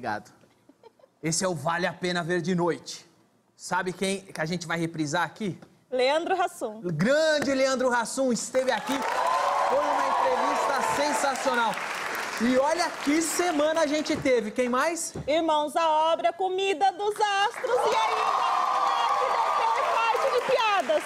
Obrigado. Esse é o Vale a Pena Ver de Noite. Sabe quem que a gente vai reprisar aqui? Leandro Hassum. O grande Leandro Hassum esteve aqui. Foi uma entrevista sensacional. E olha que semana a gente teve. Quem mais? Irmãos à obra, comida dos astros e ainda parte de piadas.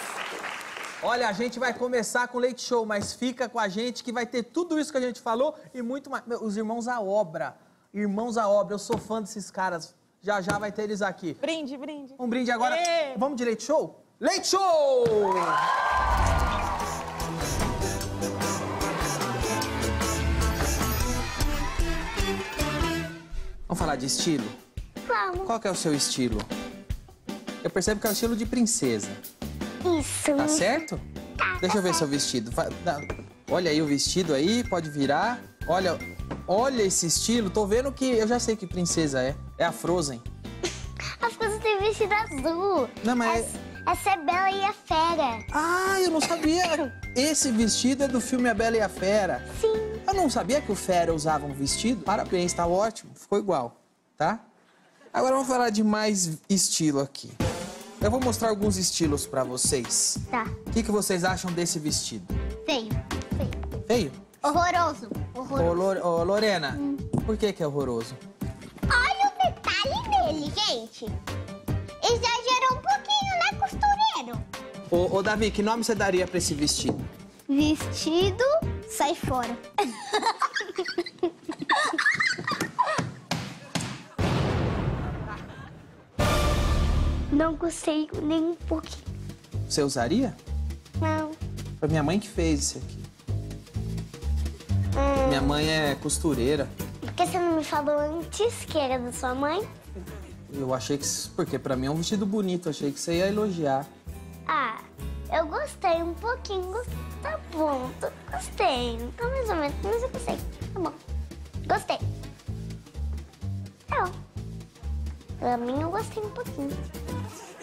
Olha, a gente vai começar com o Leite Show, mas fica com a gente que vai ter tudo isso que a gente falou e muito mais. Os irmãos à obra. Irmãos à obra, eu sou fã desses caras. Já já vai ter eles aqui. Brinde, brinde. Um brinde agora. Vamos de Leite Show? Leite Show! Vamos falar de estilo? Vamos. Qual que é o seu estilo? Eu percebo que é o estilo de princesa. Isso. Tá certo? Tá, Deixa eu ver seu vestido. Olha aí o vestido aí, pode virar. Olha, olha esse estilo. Tô vendo que eu já sei que princesa é. É a Frozen. As coisas têm vestido azul. Não, mas- Essa, essa é Bela e a Fera. Ah, eu não sabia. Esse vestido é do filme A Bela e a Fera. Sim. Eu não sabia que o Fera usava um vestido. Parabéns, tá ótimo. Ficou igual, tá? Agora vamos falar de mais estilo aqui. Eu vou mostrar alguns estilos pra vocês. Tá. O que, que vocês acham desse vestido? Feio. Feio. Feio? Horroroso. Ô, Horroroso. Lor- ô, Lorena, por que que é horroroso? Olha o detalhe dele, gente. Exagerou um pouquinho, né, costureiro? Ô, ô, Davi, que nome você daria pra esse vestido? Vestido, sai fora. Não gostei nem um pouquinho. Você usaria? Não. Foi minha mãe que fez isso aqui. Hum, Minha mãe é costureira. por que você não me falou antes que era da sua mãe? Eu achei que. Porque pra mim é um vestido bonito, achei que você ia elogiar. Ah, eu gostei um pouquinho. Tá bom, tô- gostei. Tá mais ou menos, mas eu gostei. Tá bom. Gostei. Tá bom. Pra mim, eu gostei um pouquinho.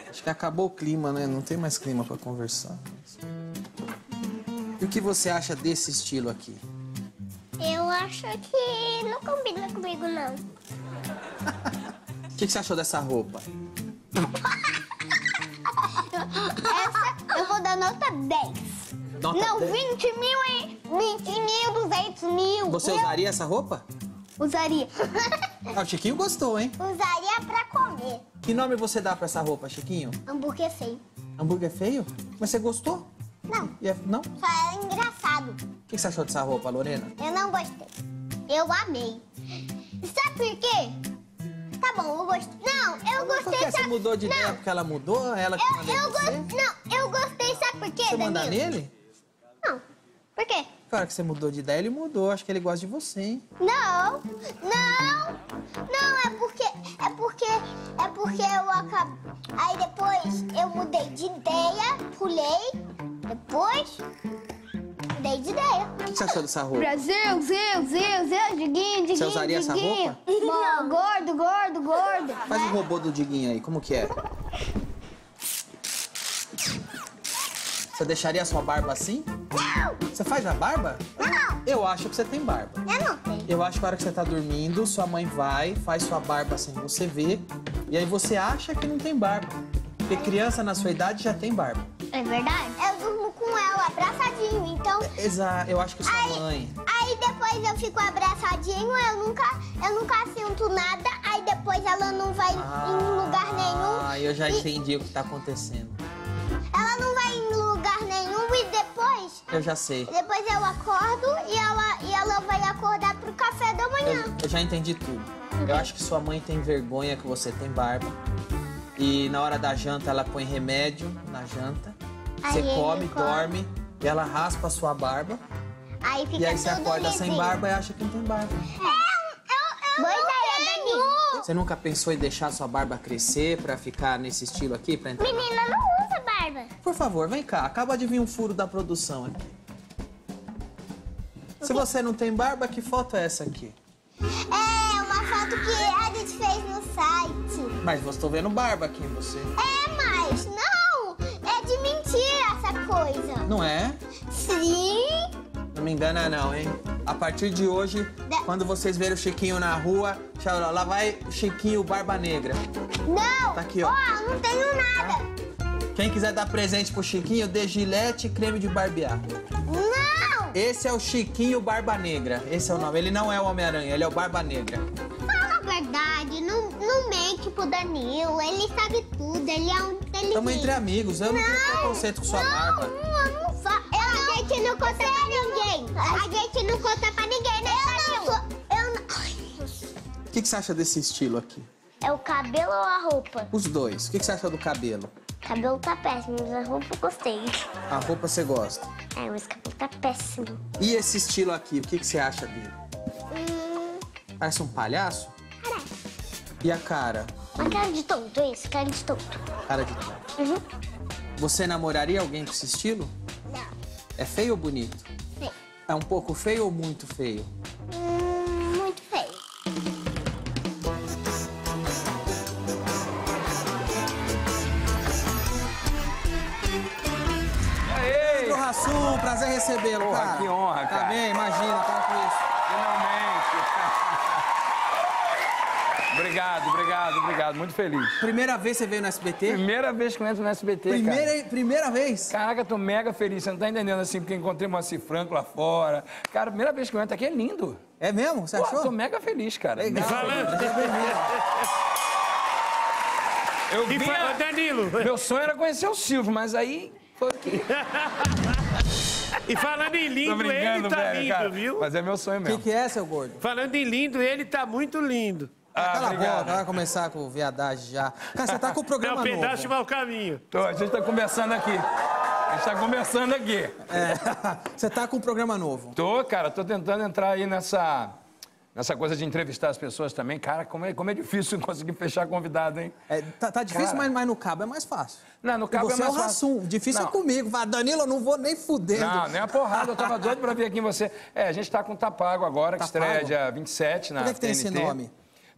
Acho que acabou o clima, né? Não tem mais clima pra conversar. E o que você acha desse estilo aqui? Eu acho que não combina comigo, não. O que, que você achou dessa roupa? Essa eu vou dar nota 10. Nota não, 10? 20 mil, hein? 20 mil, 200 mil. Você usaria essa roupa? Usaria. Ah, o Chiquinho gostou, hein? usaria pra comer. Que nome você dá pra essa roupa, Chiquinho? Hambúrguer feio. Hambúrguer feio? Mas você gostou? Não, E é- Não? só é engraçado. O que, que você achou dessa roupa, Lorena? Eu não gostei. Eu amei. Sabe por quê? Tá bom, eu gostei. Não, eu Por gostei, que você sabe? mudou de ideia não, porque ela mudou? Ela que Eu, eu você? gostei. Não, eu gostei, sabe por quê, Você Danilo? nele? Não. Por quê? Claro que você mudou de ideia, ele mudou. Acho que ele gosta de você, hein? Não, não, não, é porque, é porque, é porque eu acabei, aí depois eu mudei de ideia, pulei, depois mudei de ideia. O que você achou dessa roupa? Brasil, Zil, Zil, Zil, Diguinho, Diguinho, Você usaria essa Diguinho. roupa? Não, gordo, gordo, gordo. Faz o robô do Diguinho aí, como que é? Você deixaria a sua barba assim? Não, Você faz a barba? não, Eu acho que você tem barba. eu não tenho. Eu acho que a hora que você tá dormindo, sua mãe vai, faz sua barba sem você ver, e aí você acha que não tem barba. Porque criança na sua idade já tem barba. É verdade? Eu durmo com ela abraçadinho, então... Exato, eu acho que sua Aí, mãe. aí depois eu fico abraçadinho, eu nunca, eu nunca sinto nada, aí depois ela não vai em lugar nenhum. Ah, eu já E- entendi o que tá acontecendo. Ela não vai em lugar nenhum e depois, Eu já sei. depois eu acordo e ela, e ela vai acordar pro café da manhã. Eu, eu já entendi tudo. Eu acho que sua mãe tem vergonha que você tem barba. E na hora da janta ela põe remédio na janta. Aí Você come, come. dorme, e ela raspa a sua barba. Aí fica E aí você acorda sem lisinho. barba e acha que não tem barba. É, Boa ideia, Dani. Você nunca pensou em deixar sua barba crescer pra ficar nesse estilo aqui? Pra entrar? Menina não usa barba. Por favor, vem cá. Acaba de vir um furo da produção aqui. Se você não tem barba, que foto é essa aqui? É foto que a gente fez no site. Mas eu estou vendo barba aqui em você. É, mas não, é de mentira essa coisa. Não é? Sim. Não me engana não, hein? A partir de hoje, Da- quando vocês verem o Chiquinho na rua, eu lá, vai o Chiquinho Barba Negra. Não! Tá aqui, ó. Ó, não tenho nada. Quem quiser dar presente pro Chiquinho, dê gilete e creme de barbear. Não! Esse é o Chiquinho Barba Negra. Esse é o nome. Ele não é o Homem-Aranha, ele é o Barba Negra. Verdade, não, não mente pro Danilo. Ele sabe tudo, ele é um inteligente. Estamos entre amigos, eu não, tenho preconceito com sua não, barba. Não, eu não fa... A gente não conta pra ninguém. A gente não conta pra ninguém, né, eu não sou... Eu não... Ai, O que, que você acha desse estilo aqui? É o cabelo ou a roupa? Os dois. O que, que você acha do cabelo? O cabelo tá péssimo, mas a roupa eu gostei. A roupa você gosta. É, mas o cabelo tá péssimo. E esse estilo aqui, o que, que você acha dele? Hum, Parece um palhaço? Parece. E a cara? Uma cara de tonto, isso, cara de tonto. Cara de tonto. Uhum. Você namoraria alguém com esse estilo? Não. É feio ou bonito? Feio. É um pouco feio ou muito feio? Hum, muito feio. Aê! Pedro Rassum, prazer recebê-lo, cara. que honra, Tá cara. bem, imagina, tá com isso. Obrigado, obrigado, obrigado. Muito feliz. Primeira vez você veio no SBT? Primeira vez que eu entro no SBT, cara. Primeira, primeira vez? Caraca, tô mega feliz. Você não tá entendendo assim, porque encontrei Moacir Franco lá fora. Cara, primeira vez que eu entro aqui é lindo. É mesmo? Você Pô, achou? tô mega feliz, cara. Legal. Bem-vindo. Eu E vinha... fala, Danilo, Meu sonho era conhecer o Silvio, mas aí foi que... e falando em lindo, ele tá velho, lindo, cara. viu? Mas é meu sonho O que, mesmo. que é, seu gordo? Falando em lindo, ele tá muito lindo. Ah, Cala a obrigado. boca, vai começar com viadagem já. Cara, você tá com o É programa o pedaço de novo. mau caminho. Tô, a gente tá conversando aqui. A gente tá conversando aqui. É, você tá com um programa novo. Tô, cara, tô tentando entrar aí nessa, nessa coisa de entrevistar as pessoas também. Cara, como é, como é difícil conseguir fechar convidado, hein? É, tá, tá difícil, mas, mas no cabo é mais fácil. Não, no cabo você é mais é o fácil. Rassum. Difícil Não. é comigo. Fala, Danilo, eu não vou nem fudendo. Não, nem a porrada. Eu tava doido pra vir aqui em você. É, a gente tá com Tapago agora, que estreia Pago? dia 27 na Por que, que tem esse nome?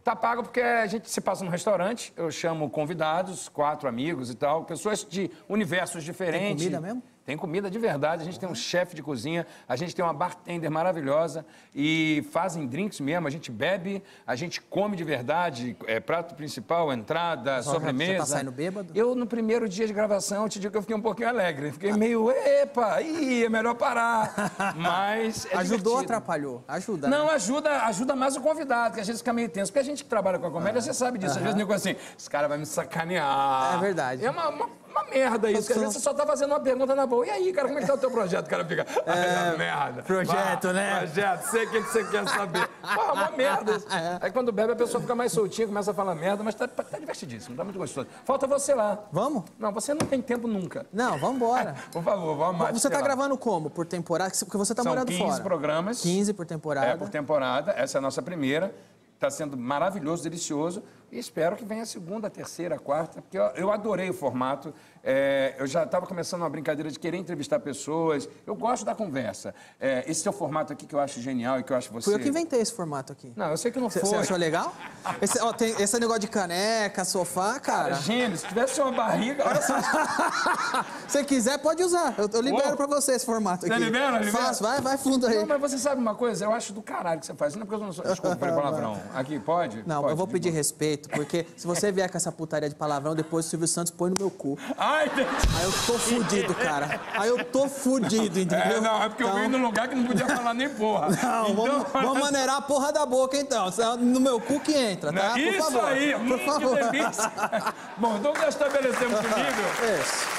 Tá pago porque a gente se passa num restaurante, eu chamo convidados, quatro amigos e tal, pessoas de universos diferentes. comida mesmo? Tem comida de verdade, a gente tem um chefe de cozinha, a gente tem uma bartender maravilhosa e fazem drinks mesmo, a gente bebe, a gente come de verdade, é, prato principal, entrada, Pessoal, sobremesa. você tá saindo bêbado? Eu, no primeiro dia de gravação, eu te digo que eu fiquei um pouquinho alegre. Fiquei meio, epa, ih, é melhor parar. Mas é Ajudou ou atrapalhou? Ajuda, Não, né? ajuda, ajuda mais o convidado, que às vezes fica meio tenso. Porque a gente que trabalha com a comédia, você sabe disso. Às vezes o nego assim, esse cara vai me sacanear. É verdade. É uma, uma, uma merda isso, porque às vezes você só tá fazendo uma pergunta na boa. E aí, cara, como é que tá o teu projeto? O cara fica, é, merda. projeto, Vá, né? Projeto, sei o que você quer saber. Pô, é uma merda isso. Aí quando bebe, a pessoa fica mais soltinha, começa a falar merda, mas tá, tá divertidíssimo, tá muito gostoso. Falta você lá. Vamos? Não, você não tem tempo nunca. Não, vamos embora. Por favor, vamos amar. Você tá gravando como? Por temporada? Porque você tá São morando 15 fora. programas. 15 por temporada. É, por temporada. Essa é a nossa primeira. Está sendo maravilhoso, delicioso. E espero que venha a segunda, a terceira, a quarta, porque eu, eu adorei o formato. É, eu já estava começando uma brincadeira de querer entrevistar pessoas. Eu gosto da conversa. É, esse seu formato aqui que eu acho genial e que eu acho você. Fui eu que inventei esse formato aqui. Não, eu sei que não foi. Você achou legal? Esse, ó, tem esse negócio de caneca, sofá, cara. Gênio, se tivesse uma barriga. Olha só. Se quiser, pode usar. Eu, eu libero Ô. pra você esse formato aqui. Você libera? Libera? Faço, vai, vai fundo aí. Não, mas você sabe uma coisa? Eu acho do caralho que você faz. Não é porque eu não sou. Desculpa, falei palavrão. Aqui, pode? Não, Pode, eu vou pedir respeito, porque se você vier com essa putaria de palavrão, depois o Silvio Santos põe no meu cu. Ai. Aí eu tô fudido, cara. Aí eu tô fudido, entendeu? É, não, é porque eu Então- vim num lugar que não podia falar nem porra. Não, Então, vamos, vamos maneirar a porra da boca, então. No meu cu que entra, tá? Não, Por isso favor. aí, Por hum, favor. Bom, então já estabelecemos o nível. Isso.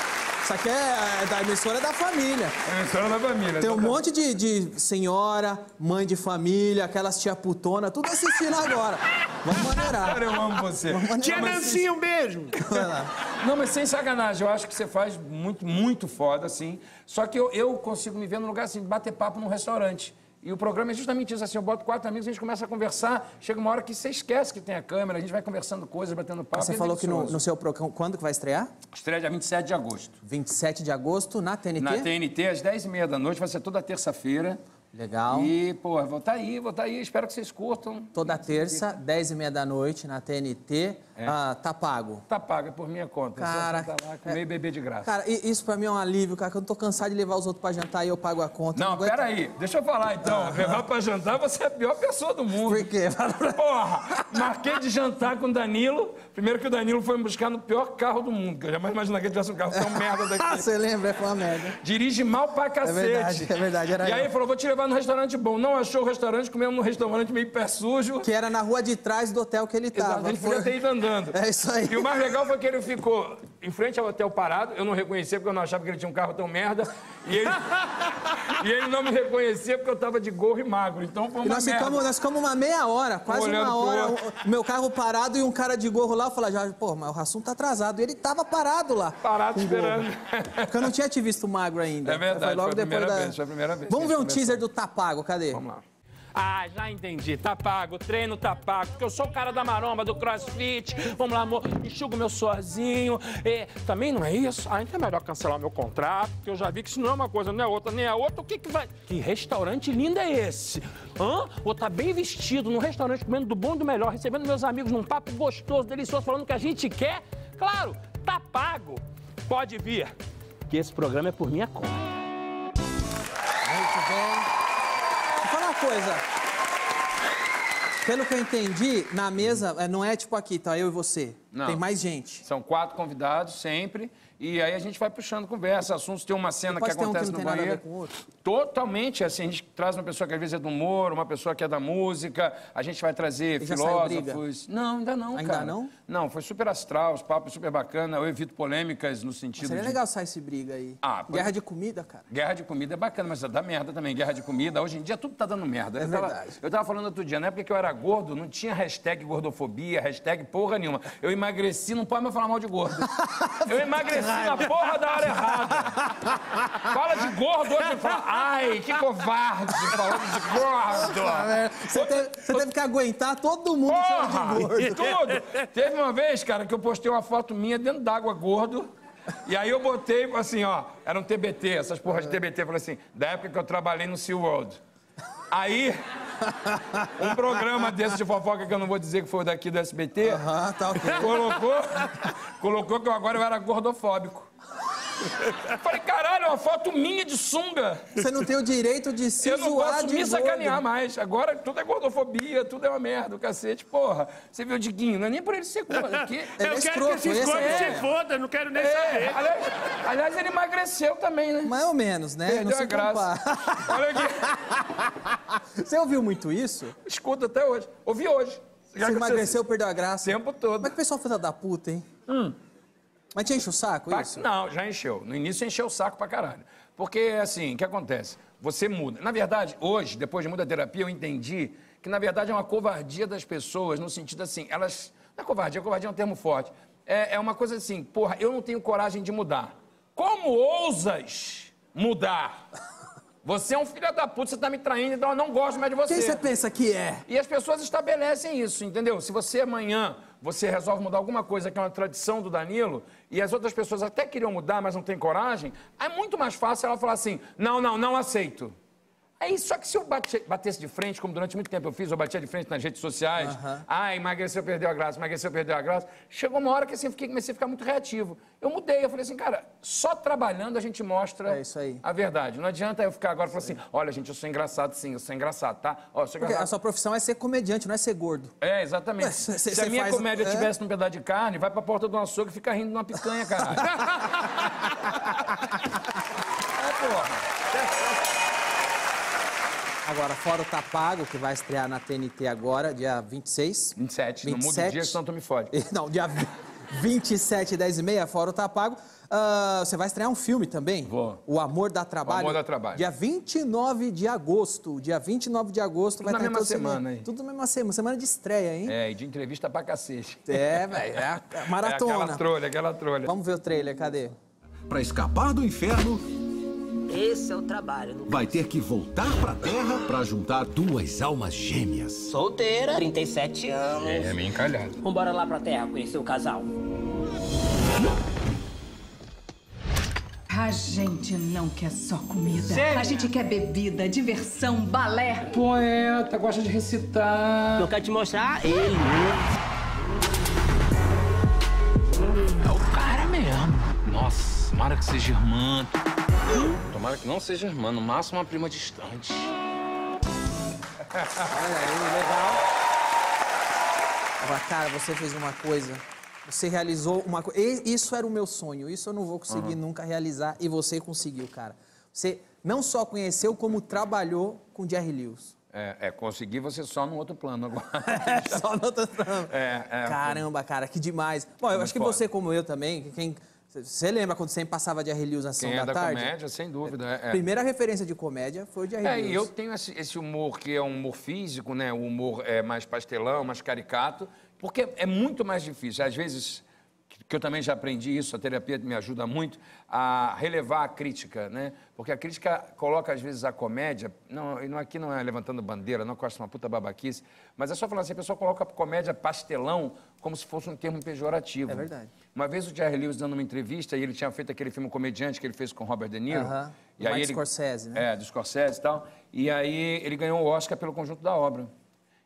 Isso aqui é, é da emissora da família. É a história da família. Tem um monte de, de senhora, mãe de família, aquelas tia putona, tudo assistindo agora. Vamos maneirar. Cara, eu amo você. Tia Nancy, um beijo. Vai lá. Não, mas sem sacanagem, eu acho que você faz muito, muito foda, assim. Só que eu, eu consigo me ver num lugar assim, de bater papo num restaurante. E o programa é justamente isso, assim, eu boto quatro amigos, a gente começa a conversar, chega uma hora que você esquece que tem a câmera, a gente vai conversando coisas, batendo papo. Você é falou que no, delicioso. no seu programa. Quando que vai estrear? Estreia dia 27 de agosto. 27 de agosto, na TNT? Na TNT, às 10h30 da noite, vai ser toda terça-feira. Legal. E, pô, vou estar aí, vou estar aí. Espero que vocês curtam. Toda terça, 10 e meia da noite, na TNT. Ah, tá pago. Tá paga por minha conta. Cara, é só sentar lá, comer e beber de graça. Cara, isso pra mim é um alívio, cara, que eu não tô cansado de levar os outros pra jantar e eu pago a conta. Não, aguento- peraí, deixa eu falar então. Levar pra jantar, você é a pior pessoa do mundo. Por quê? Porra, marquei de jantar com o Danilo. Primeiro que o Danilo foi me buscar no pior carro do mundo. que Eu jamais imaginei que ele tivesse um carro tão merda Ah, daqui. você lembra? Foi uma merda. Dirige mal pra cacete. verdade, é verdade, era E aí ele falou, vou te levar num restaurante bom. Não achou o restaurante, comemos num restaurante meio pé sujo. Que era na rua de trás do hotel que ele Exato, tava. a gente podia ter ido andando. É isso aí. E o mais legal foi que ele ficou em frente ao hotel parado. Eu não reconhecia porque eu não achava que ele tinha um carro tão merda. E ele, e ele não me reconhecia porque eu tava de gorro e magro. Então foi E uma nós merda. ficamos, nós ficamos uma meia hora, quase olhando uma hora, o meu carro parado e um cara de gorro lá. Eu falei, já, pô, mas o Rassum tá atrasado. E ele tava parado lá. Parado gorro. esperando. Porque eu não tinha te visto magro ainda. É verdade, Foi logo foi a depois primeira da... vez, foi a primeira vez Vamos ver um gente teaser do Tapago, cadê? Vamos lá. Ah, já entendi. Tá pago, o treino tá pago. Porque eu sou o cara da maromba, do crossfit. Vamos lá, amor. Enxugo meu sozinho. É, também não é isso? Ah, então é melhor cancelar meu contrato. Porque eu já vi que se não é uma coisa, não é outra, nem é outra. O que que vai. Que restaurante lindo é esse? Hã? Vou estar bem vestido num restaurante comendo do bom e do melhor, recebendo meus amigos num papo gostoso, delicioso, falando o que a gente quer. Claro, tá pago. Pode vir. Que esse programa é por minha conta. Coisa. Pelo que eu entendi, na mesa, é, não é tipo aqui, tá eu e você. Não. Tem mais gente. São quatro convidados sempre. E aí a gente vai puxando conversa, assuntos. Tem uma cena que ter um que acontece no banheiro. Totalmente, assim, a gente traz uma pessoa que às vezes é do humor, uma pessoa que é da música, a gente vai trazer E filósofos. Não, ainda não, Ainda cara. não? Não, foi super astral, os papos super bacana. Eu evito polêmicas no sentido Seria de. legal sair esse briga aí. Ah, pode- Guerra de comida, cara. Guerra de comida é bacana, mas dá merda também. Guerra de comida, hoje em dia tudo tá dando merda. É eu tava, verdade. Eu tava falando outro dia, na época que eu era gordo, não tinha hashtag gordofobia, hashtag porra nenhuma. Eu emagreci, não pode mais falar mal de gordo. Eu emagreci na porra da hora errada. Fala de gordo hoje e fala, ai, que covarde, falando de gordo. Você, teve, você teve que aguentar todo mundo Porra! de gordo. Tudo! Teve uma vez, cara, que eu postei uma foto minha dentro d'água gordo. E aí eu botei assim, ó, era um TBT, essas porras de TBT, falei assim, da época que eu trabalhei no SeaWorld. Aí, um programa desse de fofoca que eu não vou dizer que foi daqui do SBT, Ah, tá ok. colocou, colocou que eu agora eu era gordofóbico. Falei, caralho, é uma foto minha de sunga. Você não tem o direito de se Eu não posso de me gordo. sacanear mais. Agora tudo é gordofobia, tudo é uma merda, o cacete. Porra, você viu o Diguinho? Não é nem por ele ser gordo. Aqui... Ele eu é quero escroto, que esses esse gordos é. se foda, não quero nem É, saber. aliás, aliás, ele emagreceu também, né? Mais ou menos, né? Perdeu não se a graça. Olha aqui. Você ouviu muito isso? Escuta até hoje. Ouvi hoje. Você emagreceu, perdeu a graça. O tempo todo. Mas que pessoal filha da puta, hein? Mas te enche o saco Pa- isso? Não, já encheu. No início encheu o saco pra caralho. Porque, assim, o que acontece? Você muda. Na verdade, hoje, depois de muita terapia, eu entendi que, na verdade, é uma covardia das pessoas, no sentido assim, elas. Não é covardia, covardia é um termo forte. É, é uma coisa assim, porra, eu não tenho coragem de mudar. Como ousas mudar? Você é um filho da puta, você tá me traindo, então eu não gosto mais de você. Quem você pensa que é? E as pessoas estabelecem isso, entendeu? Se você amanhã você resolve mudar alguma coisa que é uma tradição do Danilo e as outras pessoas até queriam mudar, mas não têm coragem, é muito mais fácil ela falar assim: não, não, não aceito. Aí, só que se eu bate- batesse de frente, como durante muito tempo eu fiz, eu batia de frente nas redes sociais, ah, emagreceu, perdeu a graça, emagreceu, perdeu a graça. Chegou uma hora que assim, eu fiquei, comecei a ficar muito reativo. Eu mudei, eu falei assim, cara, só trabalhando a gente mostra É a verdade. Não adianta eu ficar agora e falar assim, olha, gente, eu sou engraçado sim, eu sou engraçado, tá? Ó, eu sou Porque a engraçado. sua profissão é ser comediante, não é ser gordo. É, exatamente. Ué, cê- Se cê a minha faz- comédia é? tivesse num pedaço de carne, vai pra porta do açougue e fica rindo de uma picanha, caralho. é, porra. Agora, fora o Tapago, que vai estrear na TNT agora, dia 26. 27, não muda o dia, senão tu me fode. Não, dia 27, 10 e meia, fora o Tapago. Ah, você vai estrear um filme também? Vou. O Amor dá Trabalho. O Amor dá Trabalho. Dia 29 de agosto. Dia 29 de agosto Tudo vai na estar mesma cinema. semana aí. Tudo na mesma semana. Semana de estreia, hein? É, e de entrevista pra cacete. É, velho. É maratona. É aquela trolha, aquela trolha. Vamos ver o trailer, cadê? Para escapar do inferno, Esse é o trabalho. vai ter que voltar pra Terra para juntar duas almas gêmeas. Solteira, 37 anos. É, meio encalhado. Vambora lá pra terra conhecer o casal. A gente não quer só comida. Sério? A gente quer bebida, diversão, balé. Poeta, gosta de recitar. Eu quero te mostrar ele. É o cara mesmo. Nossa, tomara que seja irmã. Tomara que não seja irmã, no máximo uma prima distante. Olha aí, legal. Agora, cara, você fez uma coisa. Você realizou uma coisa. Isso era o meu sonho. Isso eu não vou conseguir nunca realizar. E você conseguiu, cara. Você não só conheceu, como trabalhou com Jerry Lewis. É, é, consegui você só no outro plano agora. só no outro tramo. É, é. Caramba, cara, que demais. Bom, eu acho que você, como eu também, quem. Você lembra quando sempre passava Jerry Lewis na Quem é da da tarde? comédia, sem dúvida. É, é. Primeira referência de comédia foi o Jerry É, eu tenho esse, esse humor que é um humor físico, né? O humor é mais pastelão, mais caricato, porque é muito mais difícil. Às vezes, que eu também já aprendi isso, a terapia me ajuda muito a relevar a crítica, né? Porque a crítica coloca, às vezes, a comédia... Não, e aqui não é levantando bandeira, não de uma puta babaquice, mas é só falar assim, a pessoa coloca a comédia pastelão como se fosse um termo pejorativo. É verdade. Uma vez o Jerry Lewis dando uma entrevista e ele tinha feito aquele filme Comediante que ele fez com Robert De Niro. Aham. E Do aí ele, Scorsese, né? É, do Scorsese e tal. E aí ele ganhou o Oscar pelo conjunto da obra.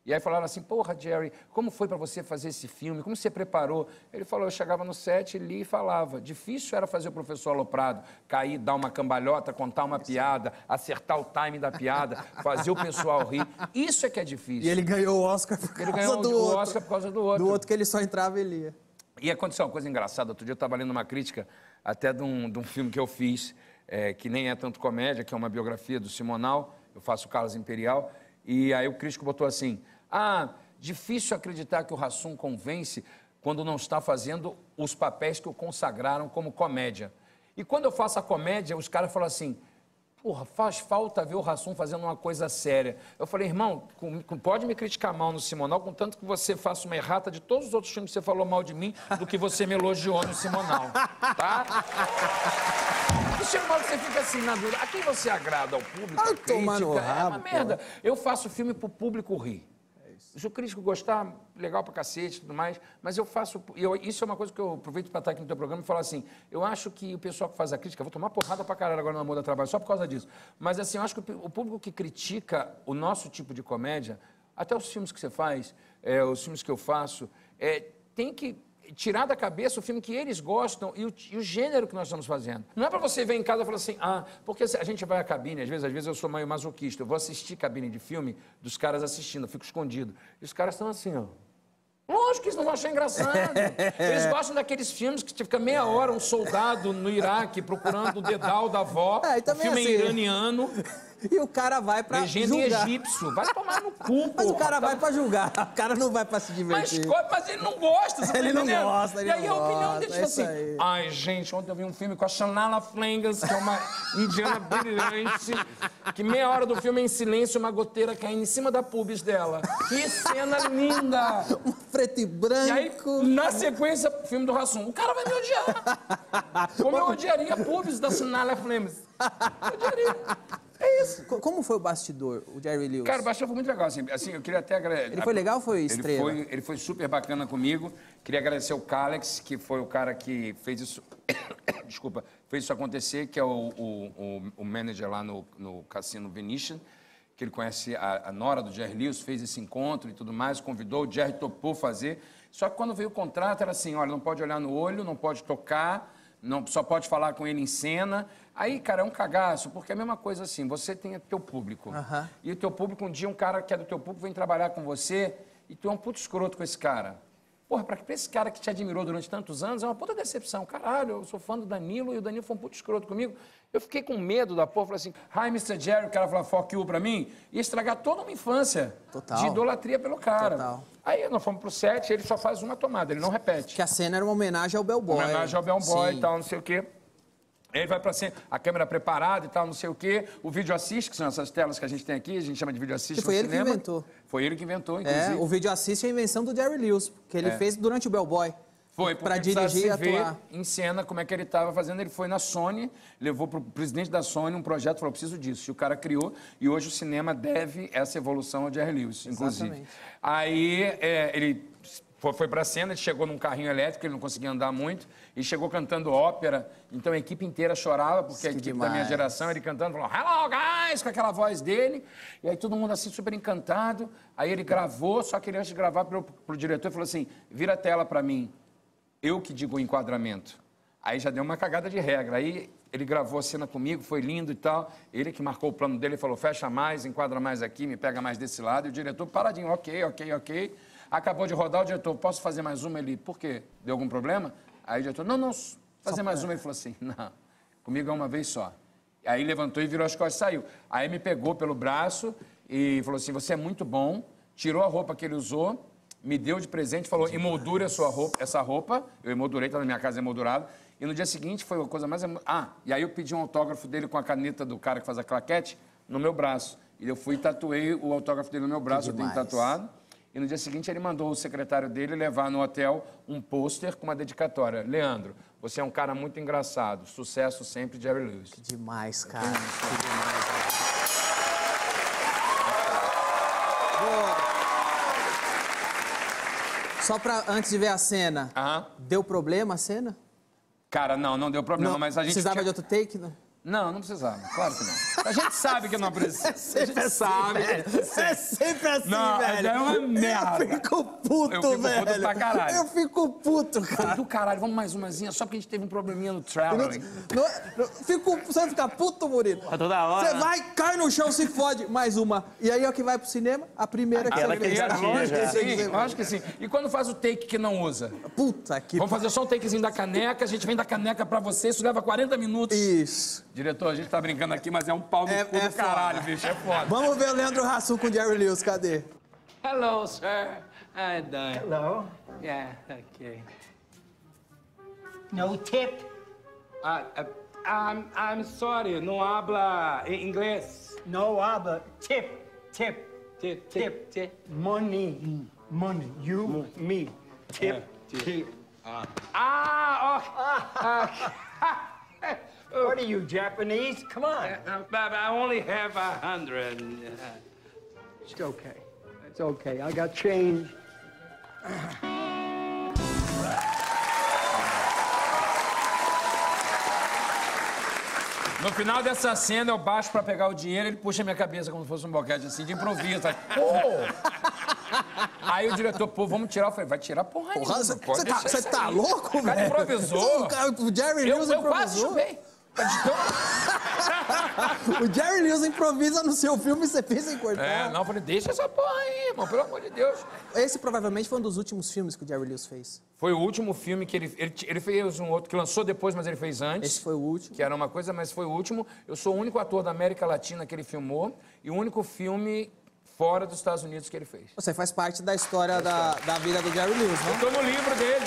E aí falaram assim, porra, Jerry, como foi para você fazer esse filme? Como você preparou? Ele falou, eu chegava no set, li e falava. Difícil era fazer o professor aloprado, cair, dar uma cambalhota, contar uma piada, acertar o time da piada, fazer o pessoal rir. Isso é que é difícil. E ele ganhou o Oscar por Ele causa ganhou do o outro. Oscar por causa do outro. Do outro que ele só entrava e lia. E aconteceu uma coisa engraçada. Outro dia eu estava lendo uma crítica até de um, de um filme que eu fiz, é, que nem é tanto comédia, que é uma biografia do Simonal. Eu faço o Carlos Imperial. E aí o crítico botou assim: Ah, difícil acreditar que o Rassum convence quando não está fazendo os papéis que o consagraram como comédia. E quando eu faço a comédia, os caras falam assim. Porra, faz falta ver o Rassum fazendo uma coisa séria. Eu falei, irmão, com- com- pode me criticar mal no Simonal, contanto que você faça uma errata de todos os outros filmes que você falou mal de mim, do que você me elogiou no Simonal. Tá? Hora que você fica assim, na dúvida. A quem você agrada? Ao público? Vai A tomar no crítica? é uma rabo, merda. Eu faço filme pro público rir. Se o crítico gostar, legal pra cacete e tudo mais, mas eu faço. eu- isso é uma coisa que eu aproveito pra estar aqui no teu programa e falar assim: eu acho que o pessoal que faz a crítica, vou tomar porrada pra caralho agora no Amor da Trabalho, só por causa disso. Mas assim, eu acho que o o público que critica o nosso tipo de comédia, até os filmes que você faz, é, os filmes que eu faço, é, tem que tirar da cabeça o filme que eles gostam e o, e o gênero que nós estamos fazendo. Não é para você ver em casa e falar assim, ah, porque a gente vai à cabine, às vezes, às vezes eu sou meio masoquista, eu vou assistir cabine de filme dos caras assistindo, eu fico escondido. E os caras estão assim, ó. Lógico que eles não vão achar engraçado. Eles gostam daqueles filmes que fica meia hora um soldado no Iraque procurando o dedal da avó. É, o também filme assim- é iraniano, E o cara vai pra legenda julgar. egípcio. Vai tomar no cu, Mas o cara vai pra julgar. O cara não vai pra se Mas, divertir. co- mas ele não gosta, você tá Ele não entendendo? gosta, ele E aí não a opinião dele é tipo isso assim, aí. ai gente, ontem eu vi um filme com a Shanala Flangas, que é uma indiana brilhante, que meia hora do filme é em silêncio, uma goteira caindo em cima da pubis dela. Que cena linda! Preto e E aí, branco. na sequência, filme do Rassum. O cara vai me odiar. Como eu odiaria a pubis da Shanala Flangas. É isso. Co- Como foi o bastidor, o Jerry Lewis? Cara, o Bastião foi muito legal, assim, assim, eu queria até agradecer... Ele foi legal ou foi Ele estrela? foi, ele foi super bacana comigo. Queria agradecer o Calex, que foi o cara que fez isso... Desculpa, fez isso acontecer, que é o, o, o, o manager lá no, no Cassino Venetian, que ele conhece a, a nora do Jerry Lewis, fez esse encontro e tudo mais, convidou, o Jerry topou fazer. Só que quando veio o contrato, era assim, olha, não pode olhar no olho, não pode tocar, não, só pode falar com ele em cena. Aí, cara, é um cagaço, porque é a mesma coisa assim, você tem o teu público. Aham. E o teu público, um dia um cara que é do teu público vem trabalhar com você e tu é um puto escroto com esse cara. Porra, pra, pra esse cara que te admirou durante tantos anos, é uma puta decepção. Caralho, eu sou fã do Danilo e o Danilo foi um puto escroto comigo. Eu fiquei com medo da porra, falei assim, hi, Mr. Jerry, o cara falar fuck you pra mim, e estragar toda uma infância Total. de idolatria pelo cara. Total. Aí nós fomos pro set, ele só faz uma tomada, ele não repete. Que a cena era uma homenagem ao Bellboy. Homenagem ao Bell Boy Sim. e tal, não sei o quê. Ele vai pra cima, a câmera preparada e tal, não sei o quê. O vídeo assiste, que são essas telas que a gente tem aqui, a gente chama de vídeo assiste Que foi ele que cinema. inventou. Foi ele que inventou, É, inclusive. o vídeo assiste é a invenção do Jerry Lewis, que ele É. fez durante o Bellboy. Foi, precisava dirigir e atuar. em cena como é que ele estava fazendo. Ele foi na Sony, levou para o presidente da Sony um projeto, falou, preciso disso. E o cara criou, e hoje o cinema deve essa evolução ao Jerry Lewis, inclusive. Exatamente. Aí é, ele Foi, foi pra cena, ele chegou num carrinho elétrico, ele não conseguia andar muito, e chegou cantando ópera. Então a equipe inteira chorava, porque a equipe da minha demais. geração, ele cantando, falou, hello guys, com aquela voz dele. E aí todo mundo assim, super encantado. Aí ele gravou, só que ele antes de gravar pro, pro diretor, falou assim, vira a tela pra mim. Eu que digo o enquadramento. Aí já deu uma cagada de regra. Aí ele gravou a cena comigo, foi lindo e tal. Ele que marcou o plano dele, falou, fecha mais, enquadra mais aqui, me pega mais desse lado. E o diretor, paradinho, ok, ok, ok. Acabou de rodar, o diretor, posso fazer mais uma? Ele, por quê? Deu algum problema? Aí o diretor, não, não, fazer mais uma. Ele falou assim, não, comigo é uma vez só. Aí levantou e virou as costas e saiu. Aí me pegou pelo braço e falou assim, você é muito bom. Tirou a roupa que ele usou, me deu de presente, falou, emoldure a sua roupa, essa roupa. Eu emoldurei, tá na minha casa emoldurado. E no dia seguinte foi a coisa mais... emo- Ah, e aí eu pedi um autógrafo dele com a caneta do cara que faz a claquete no meu braço. E eu fui e tatuei o autógrafo dele no meu braço, eu tenho demais. tatuado. E no dia seguinte ele mandou o secretário dele levar no hotel um pôster com uma dedicatória. Leandro, você é um cara muito engraçado. Sucesso sempre, Jerry Lewis. Que demais, cara. Que demais. Boa. Só pra, antes de ver a cena, Aham. deu problema a cena? Cara, não, não deu problema, mas a gente. Precisava tinha- de outro take? Não? Não, não precisava. Claro que não. A gente sabe que não precisa. A gente sabe. É sempre assim, Não, velho. é uma merda. Eu fico puto, Eu fico velho. puto pra caralho. Eu fico puto, Cara, do caralho, vamos mais umazinha, só porque a gente teve um probleminha no traveling. não, não, fico, você vai ficar puto, Murilo? toda hora. Você vai, cai no chão, se fode. Mais uma. E aí é o que vai pro cinema? A primeira que Aquela você que que já. sim, lógico que sim. E quando faz o take que não usa? Puta que Vamos fazer só um takezinho da caneca, a gente vem da caneca pra você, isso leva 40 minutos. Isso. Diretor, a gente tá brincando aqui, mas é um pau no É- cu é do caralho, bicho, é foda. Vamos ver o Leandro Hassum com o Jerry Lewis, cadê? Hello, sir. How you doing? Hello. Yeah, okay. No tip. Uh, uh, I'm, I'm sorry, não habla i- inglês. No aber tip. Tip. Tip, tip, tip. Money. Money. You, me. Tip. Tip. Ah, oh, What are you, Japanese? Come on. uh, but I only have a hundred. It's okay. It's okay. I got change. No final dessa cena, eu baixo pra pegar o dinheiro, ele puxa a minha cabeça como se fosse um boquete assim, de improviso. Aí, pô! Aí o diretor, pô, vamos tirar. Eu falei, vai tirar porra nenhuma. Porra, você tá, deixar você tá aí. louco, O cara velho? improvisou. O, o Jerry Eu, Lewis eu quase improvisou. chupei. Então, O Jerry Lewis improvisa no seu filme e você pensa em cortar. é, não, eu falei, deixa essa porra aí, irmão, pelo amor de Deus. Esse provavelmente foi um dos últimos filmes que o Jerry Lewis fez. Foi o último filme que ele, ele. Ele fez um outro que lançou depois, mas ele fez antes. Esse foi o último. que era uma coisa, mas foi o último. Eu sou o único ator da América Latina que ele filmou e o único filme fora dos Estados Unidos que ele fez. Você faz parte da história da, da vida do Jerry Lewis, Eu né? tô no livro dele.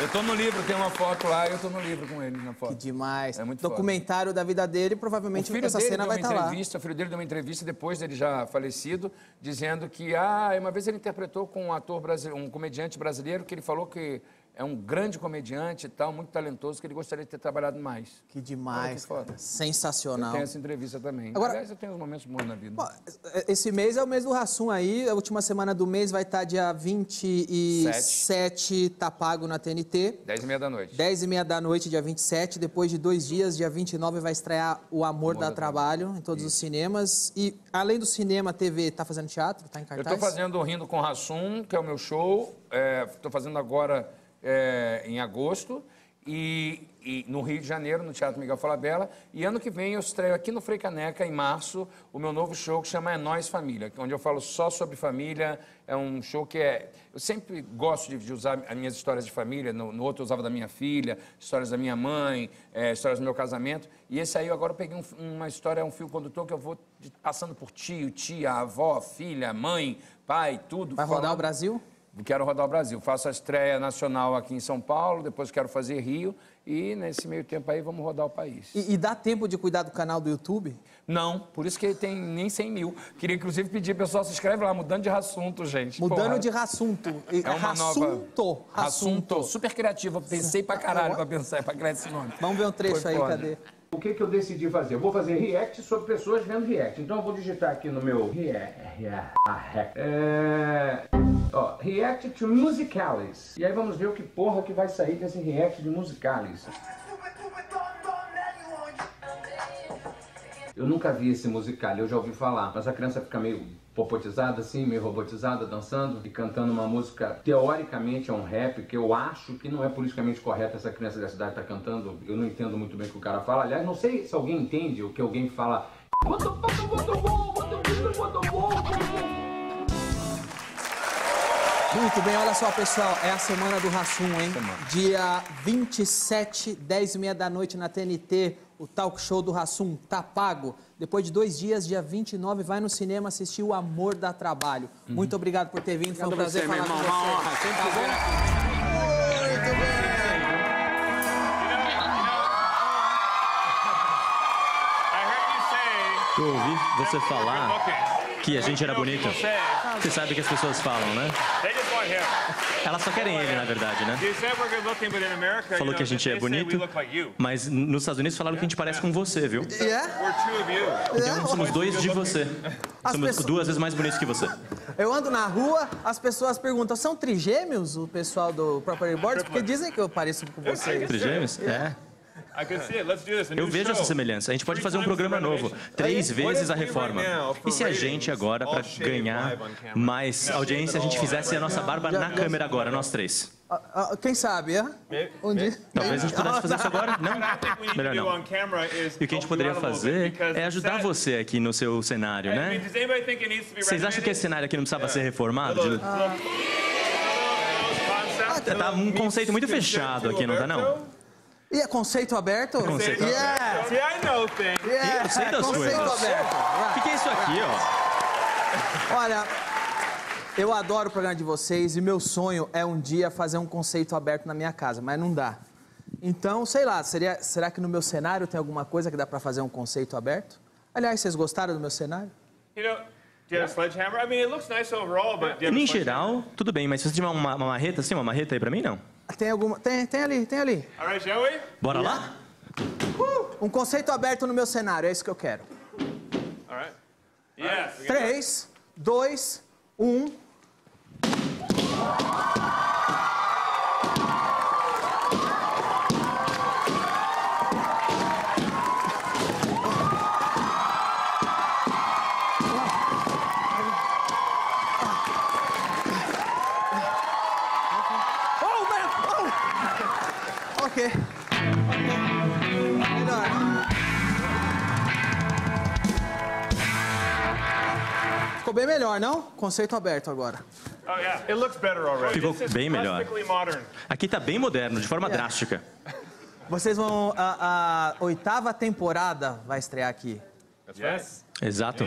Eu tô no livro, tem uma foto lá e eu tô no livro com ele na foto. Que demais. É muito foda. Documentário da vida dele, O provavelmente filho essa dele cena deu vai uma estar lá. entrevista, o filho dele deu uma entrevista depois dele já falecido, dizendo que ah, uma vez ele interpretou com um ator brasileiro, um comediante brasileiro que ele falou que é um grande comediante e tal, muito talentoso, que ele gostaria de ter trabalhado mais. Que demais, que cara. Sensacional. Tem essa entrevista também. Agora- Aliás, eu tenho uns momentos bons na vida. Bom, Esse mês é o mês do Rassum aí. A última semana do mês vai estar dia 27, tá pago na TNT. Dez e meia da noite. 10 e meia da noite, dia 27. Depois de dois dias, dia 29, vai estrear O Amor, dá Trabalho em todos os cinemas. E além do cinema, TV, tá fazendo teatro? Tá em Eu cartaz? estou fazendo Rindo com Rassum, que é o meu show. Estou fazendo agora é, em agosto. E, e no Rio de Janeiro, no Teatro Miguel Falabella. E ano que vem eu estreio aqui no Frei Caneca, em março, o meu novo show que chama É Nós Família, é onde eu falo só sobre família. É um show que é. Eu sempre gosto de, de usar as minhas histórias de família. No, no outro eu usava da minha filha, histórias da minha mãe, é, histórias do meu casamento. E esse aí eu agora peguei um- uma história, um fio condutor que eu vou de- passando por tio, tia, avó, filha, mãe, pai, tudo. Vai rodar falando- o Brasil? Quero rodar o Brasil. Faço a estreia nacional aqui em São Paulo, depois quero fazer Rio e nesse meio tempo aí vamos rodar o país. E, e dá tempo de cuidar do canal do YouTube? Não, por isso que ele tem nem 100 mil. Queria inclusive pedir, pessoal, se inscreve lá, mudando de assunto, gente. Mudando Porra. de rassunto. E- É uma nova... Rassunto. Assunto. Super criativo. Pensei pra caralho pra pensar, pra criar esse nome. Vamos ver um trecho Foi aí, foda. cadê? O que, que eu decidi fazer? Eu vou fazer react sobre pessoas vendo react. Então eu vou digitar aqui no meu react. É... Ó, react to musicales. E aí vamos ver o que porra que vai sair desse react de musicales. Eu nunca vi esse musical, eu já ouvi falar, mas a criança fica meio popotizada assim, meio robotizada, dançando e cantando uma música, teoricamente é um rap, que eu acho que não é politicamente correto essa criança da cidade estar tá cantando. Eu não entendo muito bem o que o cara fala. Aliás, não sei se alguém entende o que alguém fala. Muito bem, olha só, pessoal. É a semana do Rassum, hein? Dia 27, 10 e meia da noite na TNT. O talk show do Rassum tá pago. Depois de dois dias, dia 29, vai no cinema assistir O Amor Dá Trabalho. Muito obrigado por ter vindo. Foi um prazer você, meu falar irmão. com Uma você. honra. Sempre Tá bom? Muito bem. Eu ouvi você falar que a gente era bonito. Você sabe que as pessoas falam, né? Elas só querem ele, na verdade, né? Falou que a gente é bonito, mas nos Estados Unidos falaram que a gente parece com você, viu? Então somos dois de você. Somos duas vezes mais bonitos que você. Eu ando na rua, as pessoas perguntam, são trigêmeos o pessoal do Property Boards? Porque dizem que eu pareço com vocês. Trigêmeos? É. Eu vejo essa semelhança. A gente pode fazer um programa novo. Três vezes a reforma. E se a gente agora, para ganhar mais audiência, a gente fizesse a nossa barba na câmera agora, nós três? Ah, ah, quem sabe, é? Um dia. Talvez a gente pudesse fazer isso agora? Não? Melhor não. E o que a gente poderia fazer é ajudar você aqui no seu cenário, né? Vocês acham que esse cenário aqui não precisava ser reformado? De- Tá um conceito muito fechado aqui, não tá não? E é conceito aberto? Conceito yeah. Yeah. Eu sei das conceito coisas. aberto. O que, que é isso aqui, ó? Olha, eu adoro o programa de vocês e meu sonho é um dia fazer um conceito aberto na minha casa, mas não dá. Então, sei lá, seria, será que no meu cenário tem alguma coisa que dá pra fazer um conceito aberto? Aliás, vocês gostaram do meu cenário? Em geral, tudo bem, mas se você tiver uma, uma marreta, assim, uma marreta aí pra mim, não? Tem alguma? Tem, tem ali, tem ali. Bora lá? Um conceito aberto no meu cenário, é isso que eu quero. Três, dois, um. Melhor, não? Conceito aberto agora. Ficou bem melhor. Aqui tá bem moderno, de forma drástica. Vocês vão. A, a oitava temporada vai estrear aqui. Exato.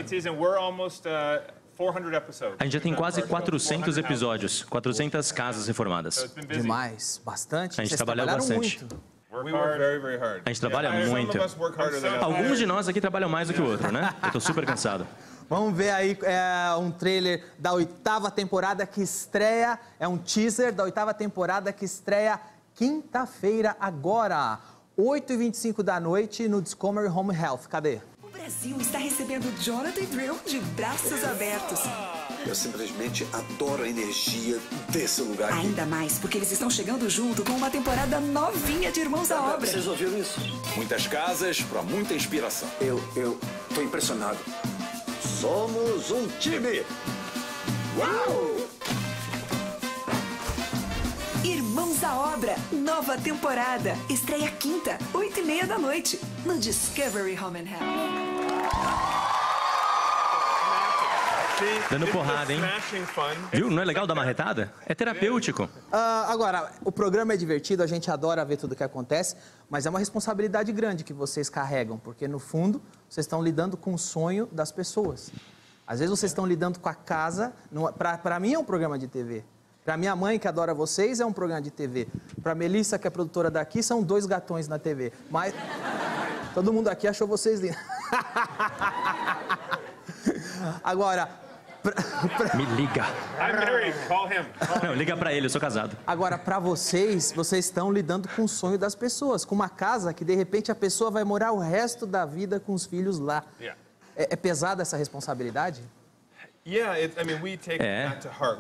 A gente já tem quase 400 episódios, 400 casas reformadas. Demais, bastante. A gente Vocês trabalhou bastante. muito. A gente trabalha muito. Alguns de nós aqui trabalham mais do que o outro, né? Eu tô super cansado. Vamos ver aí é, um trailer da oitava temporada que estreia. É um teaser da oitava temporada que estreia quinta-feira agora. 8h25 da noite no Discovery Home Health. Cadê? O Brasil está recebendo Jonathan Drill de braços abertos. Eu simplesmente adoro a energia desse lugar aqui. Ainda mais porque eles estão chegando junto com uma temporada novinha de Irmãos à Obra. Vocês ouviram isso? Muitas casas para muita inspiração. Eu, eu tô impressionado. Somos um time! Uau! Irmãos à Obra, nova temporada. Estreia quinta, oito e meia da noite, no Discovery Home and Health. Dando porrada, hein? Viu? Não é legal dar marretada? É terapêutico. Ah, agora, o programa é divertido, a gente adora ver tudo o que acontece, mas é uma responsabilidade grande que vocês carregam, porque no fundo vocês estão lidando com o sonho das pessoas. Às vezes vocês estão lidando com a casa. Para mim é um programa de TV. Para minha mãe, que adora vocês, é um programa de TV. Para Melissa, que é produtora daqui, são dois gatões na TV. Mas todo mundo aqui achou vocês lindos. Agora, Me liga. I'm married. Call him. Não, liga pra ele, eu sou casado. Agora, pra vocês, vocês estão lidando com o sonho das pessoas, com uma casa que de repente a pessoa vai morar o resto da vida com os filhos lá. Yeah. É, é pesada essa responsabilidade? É,